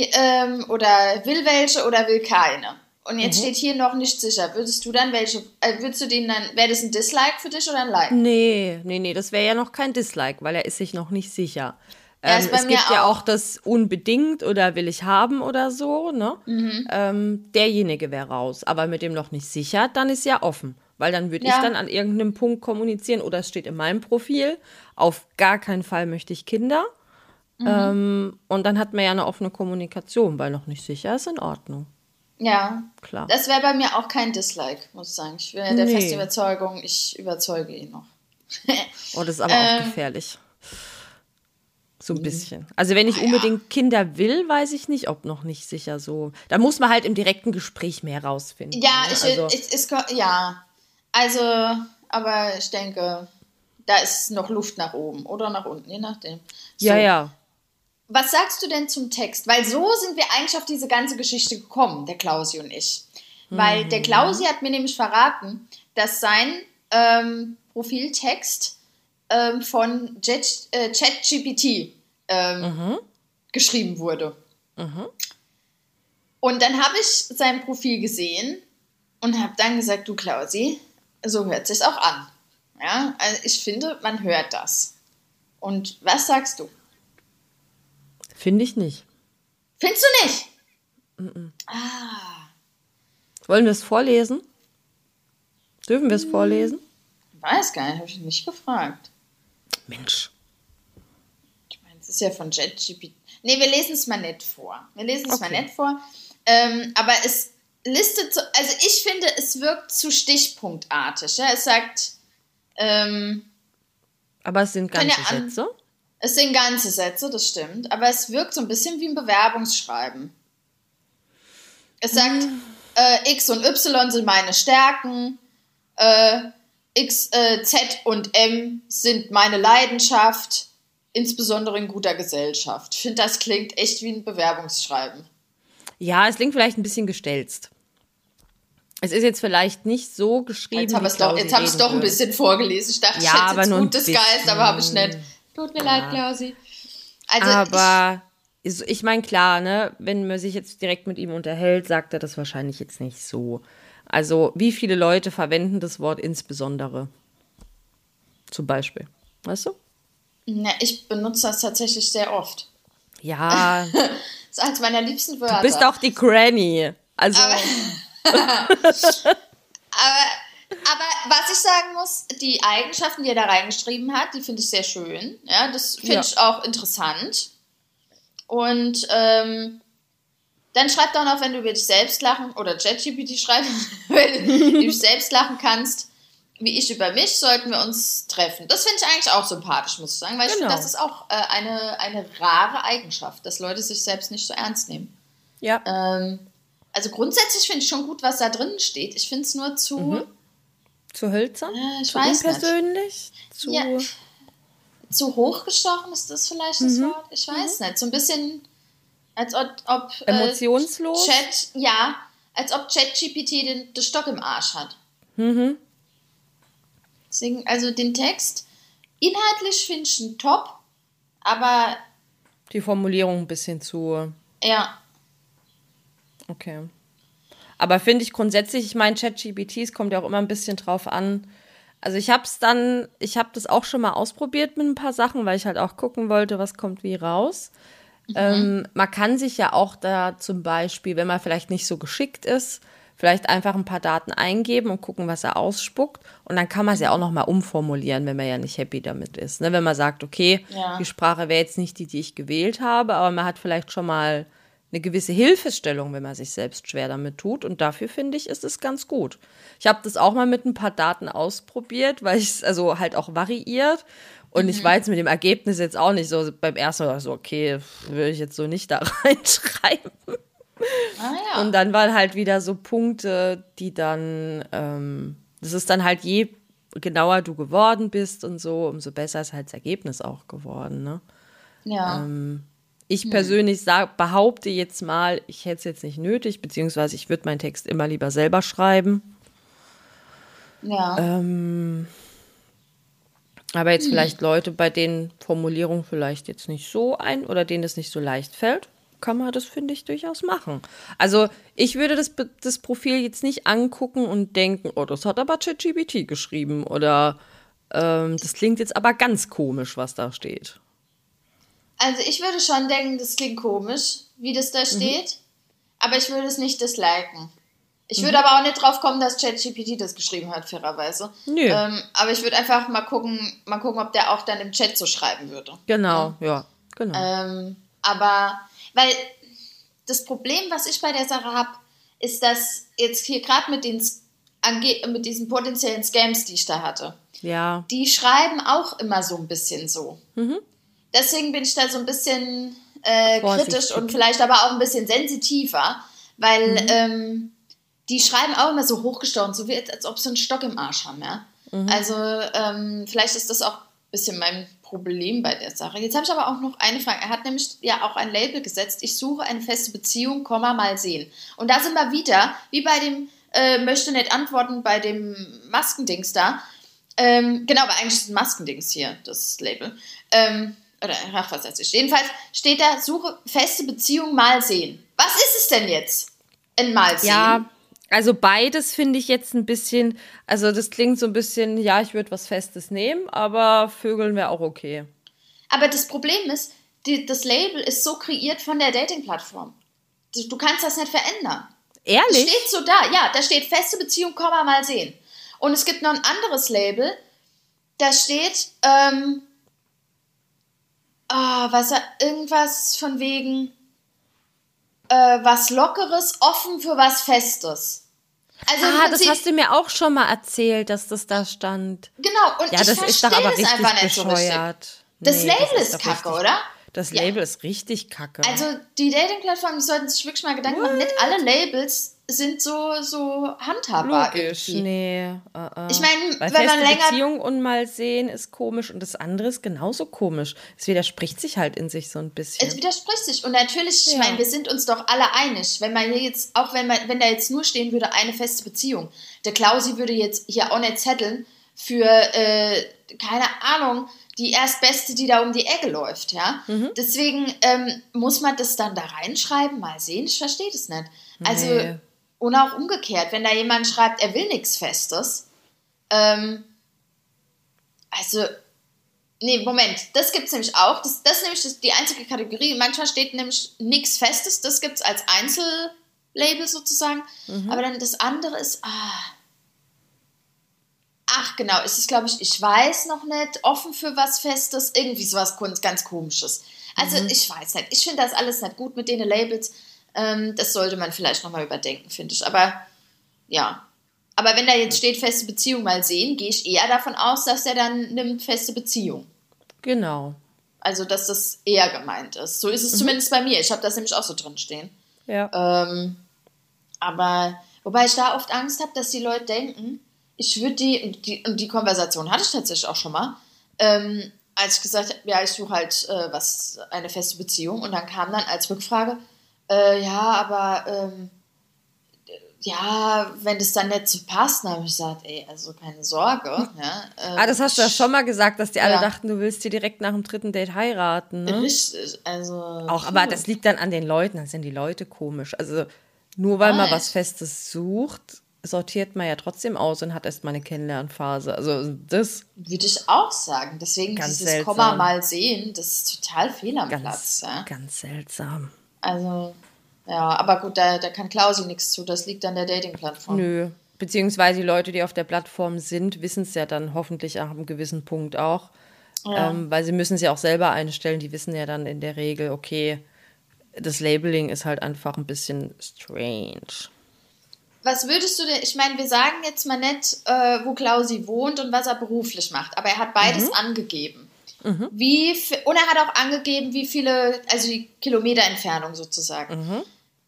ähm, oder will welche oder will keine. Und jetzt mhm. steht hier noch nicht sicher. Würdest du dann welche, äh, würdest du den dann, wäre das ein Dislike für dich oder ein Like? Nee, nee, nee, das wäre ja noch kein Dislike, weil er ist sich noch nicht sicher. Ähm, es gibt auch. ja auch das unbedingt oder will ich haben oder so, ne? Mhm. Ähm, derjenige wäre raus. Aber mit dem noch nicht sicher, dann ist ja offen. Weil dann würde ja. ich dann an irgendeinem Punkt kommunizieren oder es steht in meinem Profil, auf gar keinen Fall möchte ich Kinder. Mhm. Ähm, und dann hat man ja eine offene Kommunikation, weil noch nicht sicher ist in Ordnung. Ja, klar. Das wäre bei mir auch kein Dislike, muss ich sagen. Ich bin ja der nee. festen Überzeugung, ich überzeuge ihn noch. oh, das ist aber ähm, auch gefährlich. So ein mhm. bisschen. Also wenn ich ah, unbedingt ja. Kinder will, weiß ich nicht, ob noch nicht sicher so. Da muss man halt im direkten Gespräch mehr rausfinden. Ja, ne? ich, also, ich, ich, ja. Also, aber ich denke, da ist noch Luft nach oben oder nach unten, je nachdem. So. Ja, ja. Was sagst du denn zum Text? Weil so sind wir eigentlich auf diese ganze Geschichte gekommen, der Klausi und ich. Weil mhm. der Klausi hat mir nämlich verraten, dass sein ähm, Profiltext ähm, von äh, ChatGPT ähm, mhm. geschrieben wurde. Mhm. Und dann habe ich sein Profil gesehen und habe dann gesagt, du Klausi, so hört sich auch an. Ja, also ich finde, man hört das. Und was sagst du? Finde ich nicht. Findest du nicht? Mm -mm. Ah. Wollen wir es vorlesen? Dürfen wir es hm. vorlesen? Weiß gar nicht, habe ich nicht gefragt. Mensch. Ich meine, es ist ja von JetGPT. Nee, wir lesen es mal nicht vor. Wir lesen es okay. mal nicht vor. Ähm, aber es listet so, also ich finde, es wirkt zu stichpunktartig. Ja? Es sagt. Ähm, aber es sind ganze ja Sätze. Es sind ganze Sätze, das stimmt, aber es wirkt so ein bisschen wie ein Bewerbungsschreiben. Es sagt, äh, X und Y sind meine Stärken, äh, X, äh, Z und M sind meine Leidenschaft, insbesondere in guter Gesellschaft. Ich finde, das klingt echt wie ein Bewerbungsschreiben. Ja, es klingt vielleicht ein bisschen gestelzt. Es ist jetzt vielleicht nicht so geschrieben. Jetzt habe ich es doch, ein bisschen vorgelesen. Ich dachte, ja, ich hätte jetzt gutes Geist, aber habe ich nicht. Tut mir ja. leid, Klausi. Also Aber ich, ich meine, klar, ne, wenn man sich jetzt direkt mit ihm unterhält, sagt er das wahrscheinlich jetzt nicht so. Also, wie viele Leute verwenden das Wort insbesondere? Zum Beispiel. Weißt du? Na, ich benutze das tatsächlich sehr oft. Ja. das ist eines meiner liebsten Wörter. Du bist auch die Granny. Also. Aber, aber, aber was ich sagen muss, die Eigenschaften, die er da reingeschrieben hat, die finde ich sehr schön. Ja, das finde ja. ich auch interessant. Und ähm, dann schreib doch noch, wenn du über dich selbst lachen oder ChatGPT schreiben, wenn du dich selbst lachen kannst, wie ich über mich, sollten wir uns treffen. Das finde ich eigentlich auch sympathisch, muss ich sagen, weil genau. ich finde, das ist auch äh, eine, eine rare Eigenschaft, dass Leute sich selbst nicht so ernst nehmen. Ja. Ähm, also grundsätzlich finde ich schon gut, was da drin steht. Ich finde es nur zu. Mhm. Zu hölzern? Äh, ich zu weiß unpersönlich? Nicht. Zu, ja. zu hochgestochen ist das vielleicht das mhm. Wort? Ich weiß mhm. nicht. So ein bisschen, als ob. ob äh, Emotionslos? Äh, Chat, ja, als ob ChatGPT den, den Stock im Arsch hat. Mhm. Deswegen, also den Text, inhaltlich finde ich ihn top, aber. Die Formulierung ein bisschen zu. Ja. Okay. Aber finde ich grundsätzlich, ich meine, ChatGPT, kommt ja auch immer ein bisschen drauf an. Also ich habe es dann, ich habe das auch schon mal ausprobiert mit ein paar Sachen, weil ich halt auch gucken wollte, was kommt wie raus. Mhm. Ähm, man kann sich ja auch da zum Beispiel, wenn man vielleicht nicht so geschickt ist, vielleicht einfach ein paar Daten eingeben und gucken, was er ausspuckt. Und dann kann man es ja auch nochmal umformulieren, wenn man ja nicht happy damit ist. Ne? Wenn man sagt, okay, ja. die Sprache wäre jetzt nicht die, die ich gewählt habe, aber man hat vielleicht schon mal eine gewisse Hilfestellung, wenn man sich selbst schwer damit tut. Und dafür finde ich, ist es ganz gut. Ich habe das auch mal mit ein paar Daten ausprobiert, weil ich es also halt auch variiert. Und mhm. ich war jetzt mit dem Ergebnis jetzt auch nicht so beim ersten Mal so, okay, würde ich jetzt so nicht da reinschreiben. Ah, ja. Und dann waren halt wieder so Punkte, die dann, ähm, das ist dann halt je genauer du geworden bist und so, umso besser ist halt das Ergebnis auch geworden. Ne? Ja. Ähm, ich hm. persönlich sag, behaupte jetzt mal, ich hätte es jetzt nicht nötig, beziehungsweise ich würde meinen Text immer lieber selber schreiben. Ja. Ähm, aber jetzt hm. vielleicht Leute, bei denen Formulierung vielleicht jetzt nicht so ein oder denen es nicht so leicht fällt, kann man das, finde ich, durchaus machen. Also ich würde das, das Profil jetzt nicht angucken und denken, oh, das hat aber ChatGPT geschrieben oder ähm, das klingt jetzt aber ganz komisch, was da steht. Also ich würde schon denken, das klingt komisch, wie das da mhm. steht, mhm. aber ich würde es nicht disliken. Ich mhm. würde aber auch nicht drauf kommen, dass ChatGPT das geschrieben hat, fairerweise. Nö. Ähm, aber ich würde einfach mal gucken, mal gucken, ob der auch dann im Chat so schreiben würde. Genau, ja, ja genau. Ähm, aber, weil das Problem, was ich bei der Sache habe, ist, dass jetzt hier gerade mit mit diesen potenziellen Scams, die ich da hatte, ja. die schreiben auch immer so ein bisschen so. Mhm deswegen bin ich da so ein bisschen äh, kritisch und vielleicht aber auch ein bisschen sensitiver, weil mhm. ähm, die schreiben auch immer so hochgestochen, so wie als ob sie einen Stock im Arsch haben, ja. Mhm. Also ähm, vielleicht ist das auch ein bisschen mein Problem bei der Sache. Jetzt habe ich aber auch noch eine Frage. Er hat nämlich ja auch ein Label gesetzt. Ich suche eine feste Beziehung, Komma mal sehen. Und da sind wir wieder, wie bei dem äh, möchte nicht antworten bei dem Maskendings da. Ähm, genau, aber eigentlich ist ein Maskendings hier, das Label. Ähm, oder ach, was heißt es? Jedenfalls steht da, suche feste Beziehung mal sehen. Was ist es denn jetzt? Ein Mal sehen? Ja, also beides finde ich jetzt ein bisschen, also das klingt so ein bisschen, ja, ich würde was Festes nehmen, aber Vögeln wäre auch okay. Aber das Problem ist, die, das Label ist so kreiert von der Dating-Plattform. Du, du, kannst das nicht verändern. Ehrlich? Das steht so da, ja, da steht feste Beziehung, Komma, mal sehen. Und es gibt noch ein anderes Label, da steht, ähm, ah, was irgendwas von wegen äh, was Lockeres, offen für was Festes. Also ah, das hast du mir auch schon mal erzählt, dass das da stand. Genau, und ja, ich das ist doch aber richtig bescheuert. So das nee, Label das ist, ist kacke, richtig, oder? Das Label ja. ist richtig kacke. Also die Dating-Plattformen sollten sich wirklich mal Gedanken What? machen. Nicht alle Labels sind so, so handhabbar. Logisch, irgendwie. nee. Uh, uh. Ich meine, wenn man länger. Beziehung und mal sehen ist komisch und das andere ist genauso komisch. Es widerspricht sich halt in sich so ein bisschen. Es widerspricht sich. Und natürlich, ja. ich meine, wir sind uns doch alle einig. Wenn man hier jetzt, auch wenn man, wenn da jetzt nur stehen würde, eine feste Beziehung. Der Klausi würde jetzt hier auch nicht zetteln für, äh, keine Ahnung, die erstbeste, die da um die Ecke läuft, ja. Mhm. Deswegen ähm, muss man das dann da reinschreiben, mal sehen. Ich verstehe das nicht. Also nee. Und auch umgekehrt, wenn da jemand schreibt, er will nichts Festes. Ähm, also, nee, Moment, das gibt es nämlich auch. Das, das ist nämlich die einzige Kategorie. Manchmal steht nämlich nichts Festes, das gibt es als Einzellabel sozusagen. Mhm. Aber dann das andere ist, ah. ach genau, es ist, glaube ich, ich weiß noch nicht, offen für was Festes, irgendwie sowas ganz Komisches. Also mhm. ich weiß nicht, ich finde das alles nicht gut mit den Labels. Ähm, das sollte man vielleicht nochmal überdenken, finde ich. Aber ja. Aber wenn da jetzt steht, feste Beziehung mal sehen, gehe ich eher davon aus, dass er dann nimmt feste Beziehung. Genau. Also, dass das eher gemeint ist. So ist es mhm. zumindest bei mir. Ich habe das nämlich auch so drin stehen. Ja. Ähm, aber, wobei ich da oft Angst habe, dass die Leute denken, ich würde die, die, und die Konversation hatte ich tatsächlich auch schon mal, ähm, als ich gesagt habe, ja, ich suche halt äh, was, eine feste Beziehung. Und dann kam dann als Rückfrage, äh, ja, aber ähm, ja, wenn das dann nicht so passt, dann habe ich gesagt, ey, also keine Sorge. Ja, äh, ah, das hast du ja schon mal gesagt, dass die alle ja. dachten, du willst dir direkt nach dem dritten Date heiraten. Ne? Richtig, also. Auch, aber das liegt dann an den Leuten, dann sind die Leute komisch. Also nur weil man was Festes sucht, sortiert man ja trotzdem aus und hat erst mal eine Kennenlernphase. Also das. Würde ich auch sagen. Deswegen dieses seltsam. Komma mal sehen, das ist total fehl am ganz, Platz. Ja? Ganz seltsam. Also ja, aber gut, da, da kann Klausi nichts zu. Das liegt an der Dating-Plattform. Nö. Beziehungsweise die Leute, die auf der Plattform sind, wissen es ja dann hoffentlich ab einem gewissen Punkt auch. Ja. Ähm, weil sie müssen sie auch selber einstellen. Die wissen ja dann in der Regel, okay, das Labeling ist halt einfach ein bisschen strange. Was würdest du denn, ich meine, wir sagen jetzt mal nicht, äh, wo Klausi wohnt und was er beruflich macht, aber er hat beides mhm. angegeben. Mhm. Wie, und er hat auch angegeben, wie viele, also die Kilometerentfernung sozusagen. Mhm.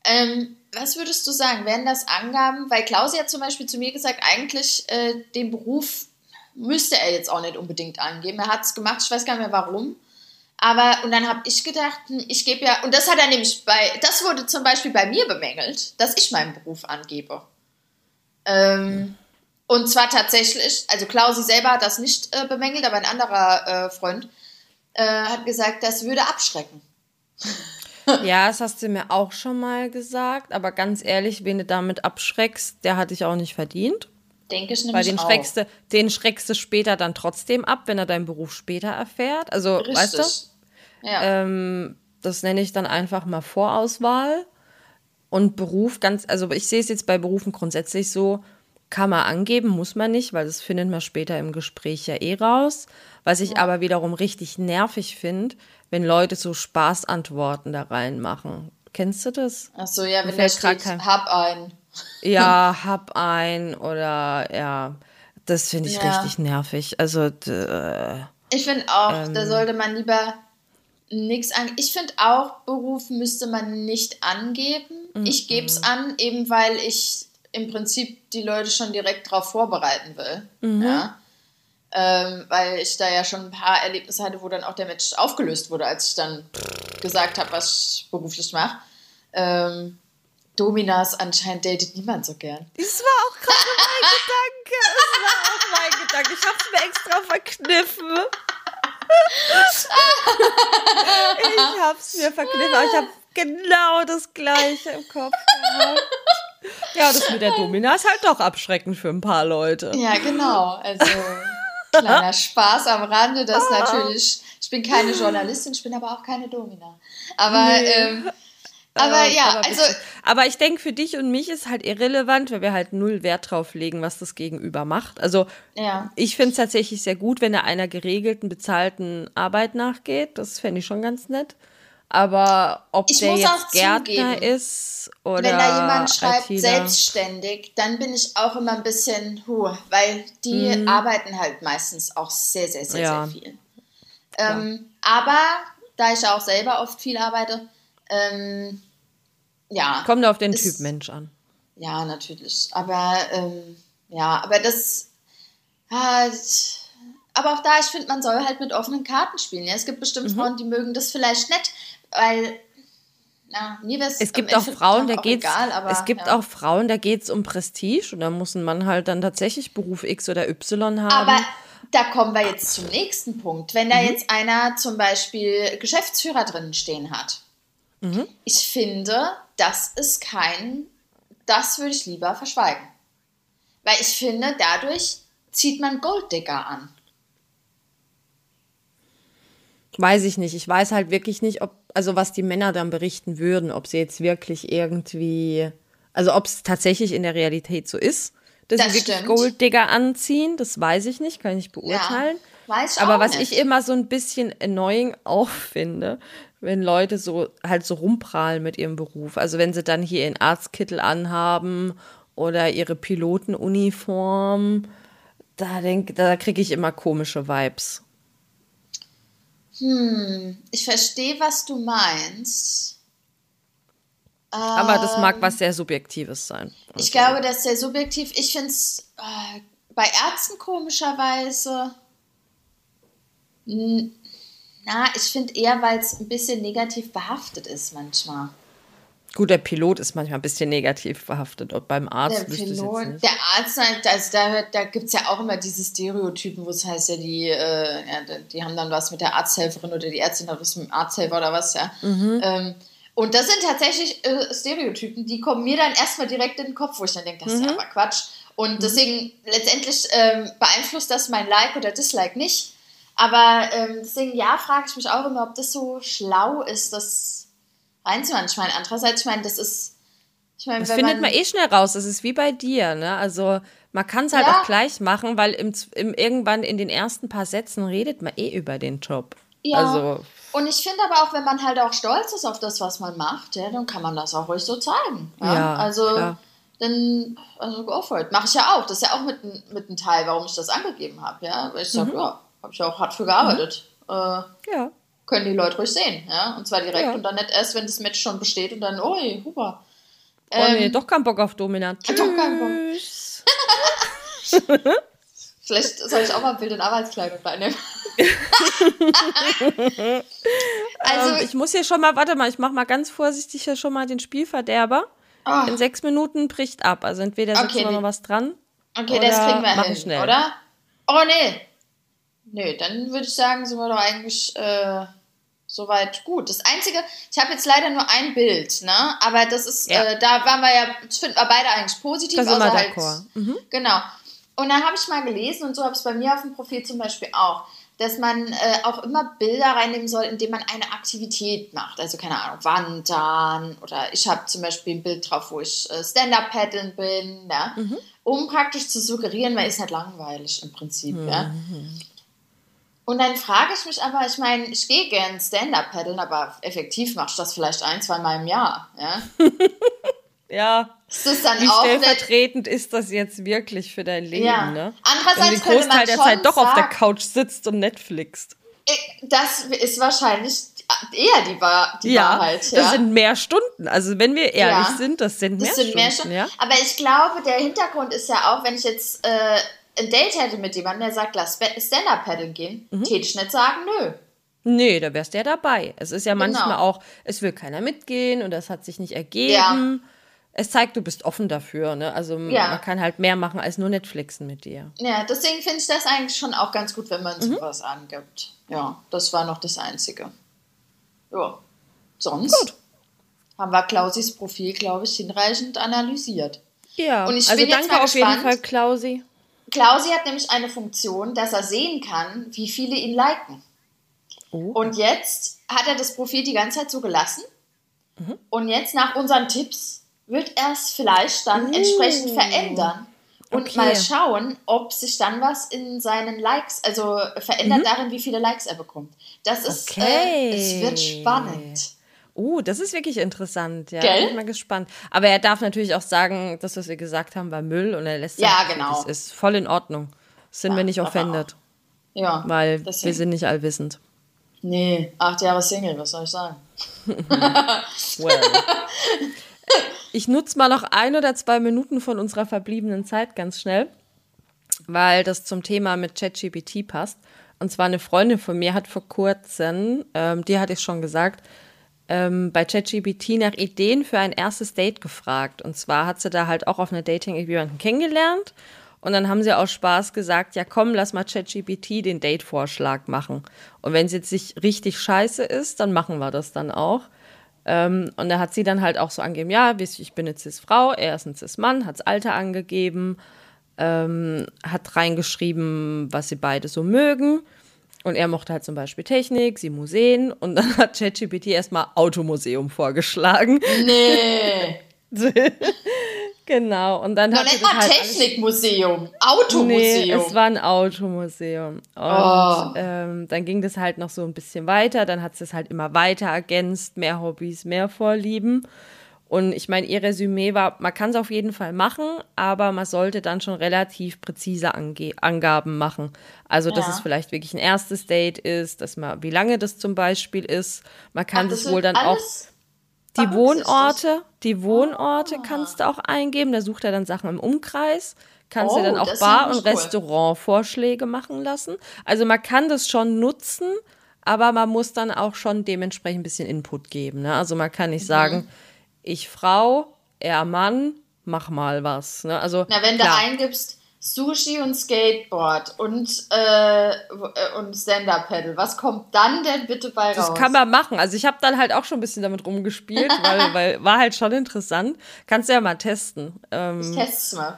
Ähm, was würdest du sagen? Wären das Angaben? Weil Klausi hat zum Beispiel zu mir gesagt, eigentlich äh, den Beruf müsste er jetzt auch nicht unbedingt angeben. Er hat es gemacht, ich weiß gar nicht mehr warum. Aber, und dann habe ich gedacht, hm, ich gebe ja, und das hat er nämlich bei, das wurde zum Beispiel bei mir bemängelt, dass ich meinen Beruf angebe. Ähm, und zwar tatsächlich, also Klausi selber hat das nicht äh, bemängelt, aber ein anderer äh, Freund äh, hat gesagt, das würde abschrecken. Ja, das hast du mir auch schon mal gesagt, aber ganz ehrlich, wen du damit abschreckst, der hat dich auch nicht verdient. Denke ich nämlich Weil den auch. schreckst, du, den schreckst du später dann trotzdem ab, wenn er deinen Beruf später erfährt. Also, Richtig. weißt du? Ja. Ähm, das nenne ich dann einfach mal Vorauswahl. Und Beruf ganz, also ich sehe es jetzt bei Berufen grundsätzlich so, kann man angeben, muss man nicht, weil das findet man später im Gespräch ja eh raus. Was ich aber wiederum richtig nervig finde, wenn Leute so Spaßantworten da reinmachen. Kennst du das? Ach so, ja, wenn da steht, kein... hab ein. Ja, hab ein oder ja, das finde ich ja. richtig nervig. Also äh, ich finde auch, ähm, da sollte man lieber nichts an. Ich finde auch, Beruf müsste man nicht angeben. Mm -mm. Ich gebe es an, eben weil ich im Prinzip die Leute schon direkt darauf vorbereiten will. Mhm. Ja? ähm, weil ich da ja schon ein paar Erlebnisse hatte, wo dann auch der Match aufgelöst wurde, als ich dann gesagt habe, was ich beruflich mache. Ähm, Dominas anscheinend datet niemand so gern. Das war auch gerade mein Gedanke. Das war auch mein Gedanke. Ich hab's mir extra verkniffen. ich hab's mir verkniffen, aber ich hab genau das gleiche im Kopf gehabt. Ja, das mit der Domina ist halt doch abschreckend für ein paar Leute. Ja, genau. Also Kleiner Spaß am Rande, das ah. natürlich. Ich bin keine Journalistin, ich bin aber auch keine Domina. Aber, nee. ähm, aber ja, aber also. Aber ich denke, für dich und mich ist halt irrelevant, weil wir halt null Wert drauf legen, was das Gegenüber macht. Also, ja. ich finde es tatsächlich sehr gut, wenn er einer geregelten, bezahlten Arbeit nachgeht. Das fände ich schon ganz nett. Aber ob ich der jetzt Gärtner zugeben, ist oder. Wenn da jemand schreibt, ITler. selbstständig, dann bin ich auch immer ein bisschen, huh, weil die mhm. arbeiten halt meistens auch sehr, sehr, sehr, ja. sehr viel. Ähm, aber da ich auch selber oft viel arbeite, ähm, ja. Kommt auf den ist, Typ Mensch an. Ja, natürlich. Aber ähm, ja, aber das halt aber auch da, ich finde, man soll halt mit offenen Karten spielen. Ja? Es gibt bestimmt mhm. Frauen, die mögen das vielleicht nicht, weil na, es gibt auch Frauen, da geht's, egal, aber, es gibt ja. auch Frauen, da geht es um Prestige und da muss ein Mann halt dann tatsächlich Beruf X oder Y haben. Aber da kommen wir jetzt zum nächsten Punkt. Wenn da mhm. jetzt einer zum Beispiel Geschäftsführer drinnen stehen hat, mhm. ich finde, das ist kein, das würde ich lieber verschweigen. Weil ich finde, dadurch zieht man Golddigger an. Weiß ich nicht. Ich weiß halt wirklich nicht, ob, also was die Männer dann berichten würden, ob sie jetzt wirklich irgendwie, also ob es tatsächlich in der Realität so ist, dass das sie wirklich stimmt. Golddigger anziehen. Das weiß ich nicht, kann ich beurteilen. Ja, weiß Aber was nicht. ich immer so ein bisschen annoying auch finde, wenn Leute so halt so rumprahlen mit ihrem Beruf. Also wenn sie dann hier ihren Arztkittel anhaben oder ihre Pilotenuniform, da denk, da kriege ich immer komische Vibes. Hm, ich verstehe, was du meinst. Aber das mag ähm, was sehr Subjektives sein. Also. Ich glaube, das ist sehr subjektiv. Ich finde es äh, bei Ärzten komischerweise. Na, ich finde eher, weil es ein bisschen negativ behaftet ist manchmal. Gut, der Pilot ist manchmal ein bisschen negativ behaftet. Und beim Arzt der Pilot, Der Arzt, also da, da gibt es ja auch immer diese Stereotypen, wo es heißt ja, die, äh, ja, die haben dann was mit der Arzthelferin oder die Ärztin hat was mit dem Arzthelfer oder was, ja. Mhm. Ähm, und das sind tatsächlich äh, Stereotypen, die kommen mir dann erstmal direkt in den Kopf, wo ich dann denke, das ist ja mhm. aber Quatsch. Und mhm. deswegen, letztendlich ähm, beeinflusst das mein Like oder Dislike nicht. Aber ähm, deswegen, ja, frage ich mich auch immer, ob das so schlau ist, das meine, andererseits, ich meine, das ist. Ich meine, das findet man, man, eh schnell raus. Das ist wie bei dir, ne? Also man kann es halt ja. auch gleich machen, weil im, im, irgendwann in den ersten paar Sätzen redet man eh über den Job. Ja. Also. Und ich finde aber auch, wenn man halt auch stolz ist auf das, was man macht, ja, dann kann man das auch ruhig so zeigen. Ja, ja also. Klar. Dann, also go for it. Mache ich ja auch. Das ist ja auch mit, mit einem Teil, warum ich das angegeben habe. Ja? Weil ich sage, mhm. ja, habe ich auch hart für gearbeitet. Mhm. Äh, ja. Können die Leute ruhig sehen, ja. Und zwar direkt ja. und dann nicht erst, wenn das Match schon besteht und dann, oi, huber. Ähm, oh nee, ähm, doch keinen Bock auf Dominant. Tschüss. Doch keinen Bock. Vielleicht soll ich auch mal ein Bild in Arbeitskleidung reinnehmen. also ähm, ich muss hier schon mal, warte mal, ich mache mal ganz vorsichtig hier schon mal den Spielverderber. Oh. In sechs Minuten bricht ab. Also entweder okay, sitzt noch was dran. Okay, das kriegen wir hin, schnell. oder? Oh nee, Nö, dann würde ich sagen, sind wir doch eigentlich äh, soweit gut. Das Einzige, ich habe jetzt leider nur ein Bild, ne? Aber das ist, ja. äh, da waren wir ja, das finden wir beide eigentlich positiv. Das außer halt, mhm. Genau. Und dann habe ich mal gelesen, und so habe ich es bei mir auf dem Profil zum Beispiel auch, dass man äh, auch immer Bilder reinnehmen soll, indem man eine Aktivität macht. Also keine Ahnung, wandern oder ich habe zum Beispiel ein Bild drauf, wo ich äh, Stand-Up-Paddeln bin, ja? Mhm. um praktisch zu suggerieren, man ist halt langweilig im Prinzip. Mhm. Ja? Und dann frage ich mich aber, ich meine, ich gehe gern Stand-Up paddeln, aber effektiv machst du das vielleicht ein, zwei Mal im Jahr. Ja. ja. Ist das dann Wie auch stellvertretend ist das jetzt wirklich für dein Leben, ja. ne? Andererseits Wenn du den Großteil der Zeit doch auf der Couch sitzt und Netflixt. Das ist wahrscheinlich eher die, Wahr die ja, Wahrheit. Ja, das sind mehr Stunden. Also wenn wir ehrlich ja, sind, das sind mehr das sind Stunden. Mehr Stunden. Ja? Aber ich glaube, der Hintergrund ist ja auch, wenn ich jetzt äh, ein Date hätte mit jemandem, der sagt, lass Stand-Up-Paddeln gehen, mhm. täte ich nicht sagen, nö. Nee, da wärst du ja dabei. Es ist ja genau. manchmal auch, es will keiner mitgehen und das hat sich nicht ergeben. Ja. Es zeigt, du bist offen dafür. Ne? Also ja. man kann halt mehr machen als nur Netflixen mit dir. Ja, deswegen finde ich das eigentlich schon auch ganz gut, wenn man mhm. sowas angibt. Ja, das war noch das Einzige. Ja, sonst gut. haben wir Klausis Profil, glaube ich, hinreichend analysiert. Ja, und ich also danke auf jeden Fall, Klausi. Klausi hat nämlich eine Funktion, dass er sehen kann, wie viele ihn liken. Oh. Und jetzt hat er das Profil die ganze Zeit so gelassen. Mhm. Und jetzt nach unseren Tipps wird er es vielleicht dann uh. entsprechend verändern. Und okay. mal schauen, ob sich dann was in seinen Likes, also verändert mhm. darin, wie viele Likes er bekommt. Das ist, okay. äh, es wird spannend. Oh, das ist wirklich interessant. Ja, Gell? bin ich mal gespannt. Aber er darf natürlich auch sagen, das, was wir gesagt haben, war Müll und er lässt Ja, genau. Das ist voll in Ordnung. Sind ja, wir nicht offended. Ja. Weil deswegen. wir sind nicht allwissend. Nee, acht Jahre Single, was soll ich sagen? well. Ich nutze mal noch ein oder zwei Minuten von unserer verbliebenen Zeit ganz schnell, weil das zum Thema mit ChatGPT passt. Und zwar eine Freundin von mir hat vor kurzem, ähm, die hatte ich schon gesagt, ähm, bei ChatGPT nach Ideen für ein erstes Date gefragt. Und zwar hat sie da halt auch auf einer Dating-App jemanden kennengelernt. Und dann haben sie aus Spaß gesagt, ja komm, lass mal ChatGPT den Date-Vorschlag machen. Und wenn es jetzt nicht richtig scheiße ist, dann machen wir das dann auch. Ähm, und da hat sie dann halt auch so angegeben, ja, ich bin eine Cis-Frau, er ist ein Cis-Mann, hat das Alter angegeben, ähm, hat reingeschrieben, was sie beide so mögen. Und er mochte halt zum Beispiel Technik, sie Museen und dann hat ChatGPT erstmal Automuseum vorgeschlagen. Nee. Genau, und dann hat nennt man halt Technikmuseum, Automuseum. Nee, es war ein Automuseum. Und oh. ähm, dann ging das halt noch so ein bisschen weiter, dann hat es das halt immer weiter ergänzt, mehr Hobbys, mehr Vorlieben. Und ich meine, ihr Resümee war, man kann es auf jeden Fall machen, aber man sollte dann schon relativ präzise Ange Angaben machen. Also, dass ja. es vielleicht wirklich ein erstes Date ist, dass man, wie lange das zum Beispiel ist. Man kann Ach, das, das wohl dann auch die Wohnorte, die Wohnorte ah. kannst du auch eingeben. Da sucht er dann Sachen im Umkreis. Kannst oh, du dann auch Bar- und cool. Restaurantvorschläge machen lassen. Also man kann das schon nutzen, aber man muss dann auch schon dementsprechend ein bisschen Input geben. Ne? Also man kann nicht mhm. sagen, ich Frau, er Mann, mach mal was. Ne? Also, Na, wenn klar. du eingibst Sushi und Skateboard und, äh, und Stand-Up-Paddle, was kommt dann denn bitte bei raus? Das kann man machen. Also ich habe dann halt auch schon ein bisschen damit rumgespielt, weil, weil war halt schon interessant. Kannst du ja mal testen. Ähm, ich teste es mal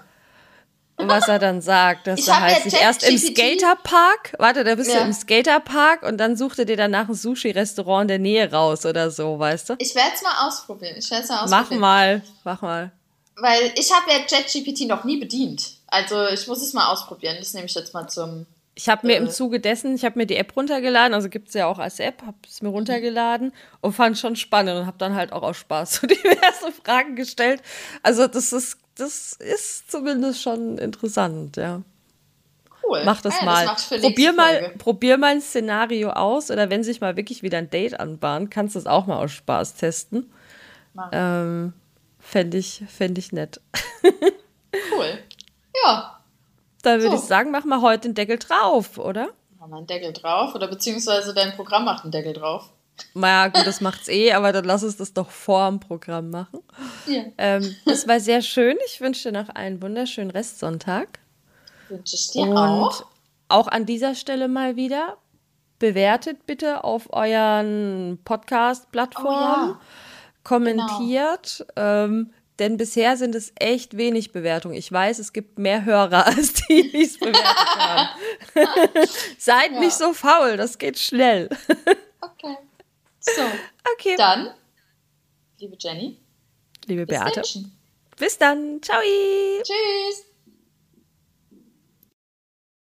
was er dann sagt, dass er halt sich erst im Skaterpark, warte, da bist ja. du im Skaterpark und dann sucht er dir danach ein Sushi-Restaurant in der Nähe raus oder so, weißt du? Ich werde es mal ausprobieren. Ich werde mal ausprobieren. Mach mal, mach mal. Weil ich habe ja ChatGPT noch nie bedient. Also ich muss es mal ausprobieren. Das nehme ich jetzt mal zum. Ich habe mir im äh, Zuge dessen, ich habe mir die App runtergeladen, also gibt es ja auch als App, habe es mir runtergeladen und fand es schon spannend und habe dann halt auch aus Spaß so diverse Fragen gestellt. Also das ist das ist zumindest schon interessant, ja. Cool. Mach das ja, mal. Das probier mal, probier mal ein Szenario aus oder wenn sich mal wirklich wieder ein Date anbahnt, kannst du es auch mal aus Spaß testen. Ähm, Fände ich, fänd ich nett. cool. Ja. Dann würde so. ich sagen, mach mal heute den Deckel drauf, oder? Mach mal einen Deckel drauf oder beziehungsweise dein Programm macht einen Deckel drauf. Naja, gut, das macht's eh, aber dann lass uns das doch vor dem Programm machen. Ja. Ähm, das war sehr schön. Ich wünsche dir noch einen wunderschönen Restsonntag. Wünsche ich dir Und auch. Auch an dieser Stelle mal wieder. Bewertet bitte auf euren Podcast-Plattformen. Oh, ja. Kommentiert. Genau. Ähm, denn bisher sind es echt wenig Bewertungen. Ich weiß, es gibt mehr Hörer, als die, die es bewertet haben. Seid ja. nicht so faul, das geht schnell. okay. So. Okay. Dann, liebe Jenny. Liebe Beate. Bis dann. Ciao. Tschüss.